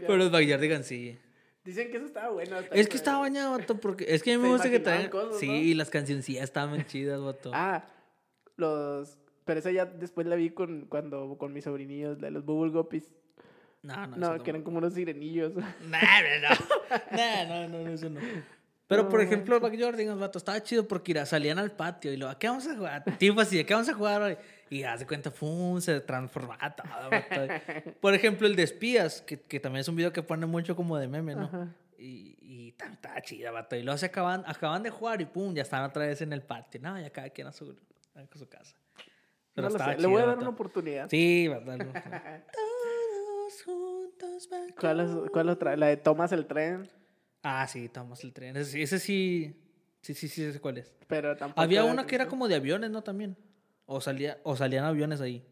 pero los Backyardigans sí. Dicen que eso estaba bueno. Es que estaba bañado, vato, porque es que a mí me Se gusta que traigan. cosas, Sí, ¿no? y las cancioncillas estaban chidas, vato. Ah, los... Pero esa ya después la vi con, cuando, con mis sobrinillos, la de los Bubble Guppies. No, no, No, que eran como unos sirenillos. No, no. No, no, no, eso no. Pero, por ejemplo, Backyardigans, vato, estaba chido porque mira, salían al patio y lo, ¿a qué vamos a jugar? Tipo así, ¿a qué vamos a jugar hoy? Y haz de cuenta, pum, se transformaba todo. Por ejemplo, el de espías, que, que también es un video que pone mucho como de meme, ¿no? Ajá. Y, y estaba chida, vato. Y luego se acaban, acaban de jugar y pum, ya están otra vez en el patio. No, ya cada quien a su, a su casa. Pero No lo Le voy a dar vato. una oportunidad. Sí, vato. Juntos, ¿Cuál, es, ¿Cuál otra? La de Tomas el tren. Ah, sí, tomamos el tren. Ese, ese sí. Sí, sí, sí, sé cuál es. Pero tampoco. Había una que era como de aviones, ¿no? También. O, salía, o salían aviones ahí.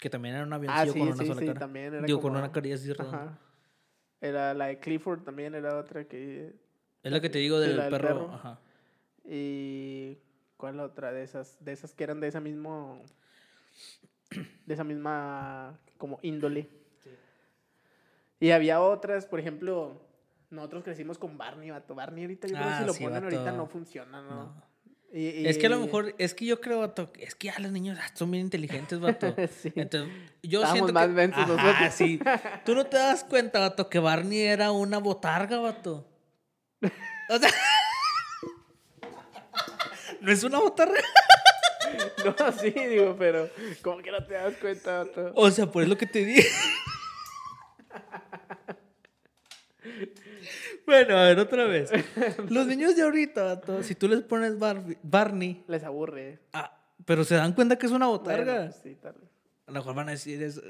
Que también era un avioncillo Ah, sí, con una sí, sola sí, cara. también era Digo, con una carilla así redonda. Ajá. Era la de Clifford también, era otra que... Es lo que te digo del, la del perro. perro. Ajá. Y... ¿Cuál otra de esas? De esas que eran de esa mismo... De esa misma... Como índole. Y había otras, por ejemplo... Nosotros crecimos con Barney, vato. Barney ahorita, yo creo que Ah, si lo sí, ponen vato. ahorita no funciona, ¿no? No. Y- Es que a lo mejor, es que yo creo, vato, es que ya los niños ah, son bien inteligentes, vato. Sí. Entonces, yo Estábamos siento más que... Ajá, nosotros. sí. Tú no te das cuenta, vato, que Barney era una botarga, vato. O sea... ¿No es una botarga? No, sí, digo, pero como que no te das cuenta, vato? O sea, por eso lo que te dije. Bueno, a ver, otra vez. Los niños de ahorita, vato, si tú les pones Barbie- Barney, Les aburre. ah, pero se dan cuenta que es una botarga. Bueno, sí, tal vez. A lo mejor van a decir eso.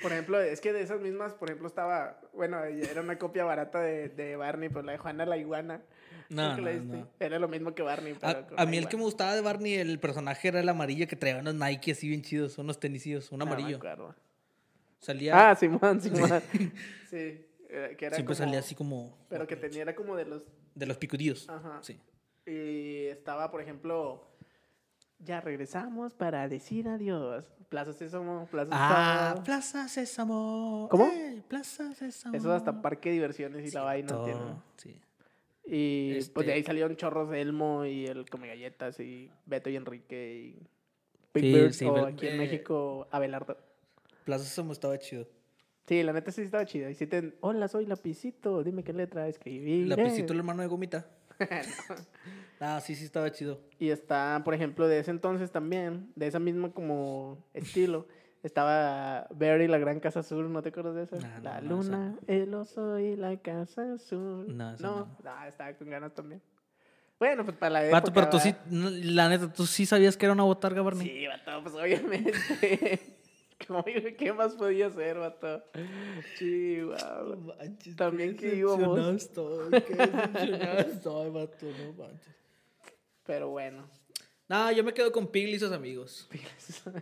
Por ejemplo, es que de esas mismas, por ejemplo, estaba, bueno, era una copia barata de, de Barney, pero la de Juana la iguana. No, no. Era lo mismo que Barney, pero A, mí el que me gustaba de Barney, el personaje era el amarillo que traía unos Nike así bien chidos, unos tenisillos, un No me amarillo. salía, Ah, Simón, Simón. sí, era- que era siempre como- salía así como Pero que tenía, era como de los... de los picudillos. Ajá. Sí. Y estaba, por ejemplo, ya regresamos para decir adiós. Plaza Sésamo, Plaza Ah, Sésamo. Plaza Sésamo. ¿Cómo? ey, Plaza Sésamo. Eso hasta Parque de Diversiones y la vaina Todo, tiene. sí. Y pues de Este- ahí salieron chorros de Elmo y el Come Galletas y Beto y Enrique y Big Sí, Bird sí, o pero- aquí en eh, México Abelardo. Plaza Sésamo estaba chido. Sí, la neta sí estaba chido. Y sí te... Hola, soy Lapicito, dime qué letra escribí. Lapicito el hermano de gomita. Ah, sí, sí estaba chido. Y está, por ejemplo, de ese entonces también, de esa misma como estilo, estaba Barry la Gran Casa Azul, ¿no te acuerdas de eso? No, no, la no, luna, el oso y la Casa Azul. No, no. no. Ah, estaba con ganas también. Bueno, pues para la Vato, época, pero tú sí, no, la neta, tú sí sabías que era una botarga, Barney. Sí, vato, pues obviamente. ¿Cómo- ¿Qué más podía ser, vato? Chihuahua. manches, También qué que íbamos. decepcionado estoy, qué decepcionado estoy, vato, no manches. Pero bueno. No, yo me quedo con Pigly y sus amigos.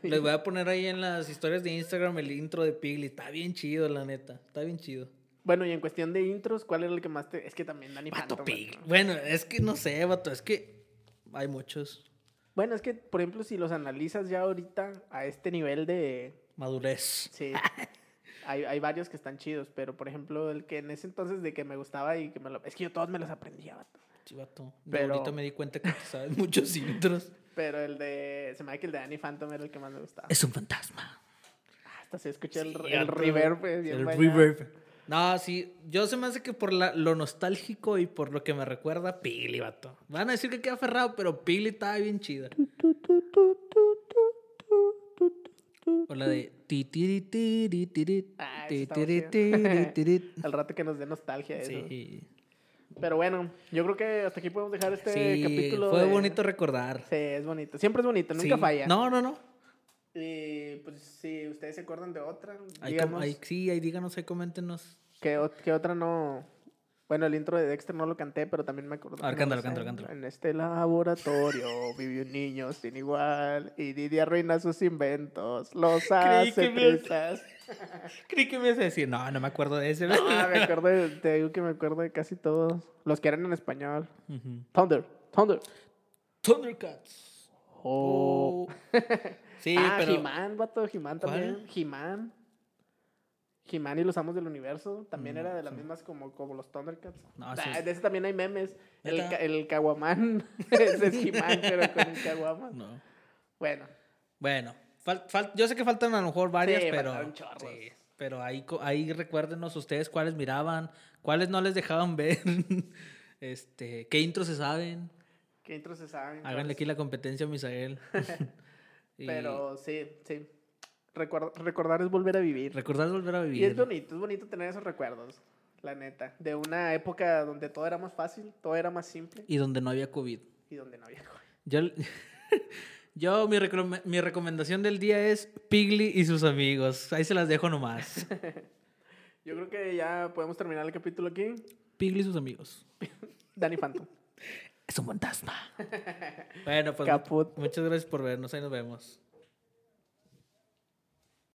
Les voy a poner ahí en las historias de Instagram el intro de Pigly. Está bien chido, la neta. Está bien chido. Bueno, y en cuestión de intros, ¿cuál era el que más te...? Es que también Danny Vato Phantom. Vato. Bueno, es que no sé, vato. Es que hay muchos. Bueno, es que, por ejemplo, si los analizas ya ahorita a este nivel de... Madurez. Sí. hay, hay varios que están chidos, pero por ejemplo, el que en ese entonces de que me gustaba y que me lo... Es que yo todos me los aprendía, vato. Sí, vato. Pero- ahorita me di cuenta que sabes muchos intros. Pero el de... Se me da que el de Danny Phantom era el que más me gustaba. Es un fantasma. Hasta se escucha el, Sí, el reverb, pues, El bañado. reverb. No, sí. Yo se me hace que por la- lo nostálgico y por lo que me recuerda, Pigly, vato. Van a decir que queda aferrado, pero Pigly estaba bien chida. O la de... Ah. Al rato que nos dé nostalgia eso. Sí. Pero bueno, yo creo que hasta aquí podemos dejar este Sí, capítulo. fue de- bonito recordar. Sí, es bonito. Siempre es bonito, nunca Sí. falla. No, no, no. Y pues si ustedes se acuerdan de otra, Ahí, díganos ahí- sí, ahí díganos, ahí coméntenos. qué, qué otra no... Bueno, el intro de Dexter no lo canté, pero también me acuerdo. A ver, cántalo, cántalo, cántalo. En este laboratorio vive un niño sin igual y Didi arruina sus inventos, los hace trizas. Creí que me ibas a decir, no, no me acuerdo de ese. Ah, me acuerdo, de- te digo que me acuerdo de casi todos. Los que eran en español. Thunder, Thunder. Thundercats. Oh. Oh. Sí, ah, pero... He-Man, vato, He-Man también. He-Man. He-Man y los Amos del Universo. También No, era de las sí. mismas como, como los Thundercats. No, Ah, sí De ese también hay memes. El, el Caguamán. ese es He-Man, pero con un Caguama. No. Bueno, Bueno, fal- fal- yo sé que faltan a lo mejor varias, Sí, pero... sí, pero ahí, ahí recuérdenos ustedes cuáles miraban, cuáles no les dejaban ver, este, qué intros se saben. ¿qué intros se saben? Háganle aquí la competencia a Misael. Y Pero sí, sí. Recuerdo- recordar es volver a vivir. recordar volver a Y es vivir. bonito, es bonito tener esos recuerdos. La neta. De una época donde todo era más fácil, todo era más simple Y donde no había COVID. y donde no había COVID. Yo, yo mi, mi recomendación del día es Pigly y sus amigos. Ahí se las dejo nomás. Yo creo que ya podemos terminar el capítulo aquí. Pigly y sus amigos. Danny Phantom. Es un fantasma. bueno, pues Caput. muchas gracias por vernos. Ahí nos vemos.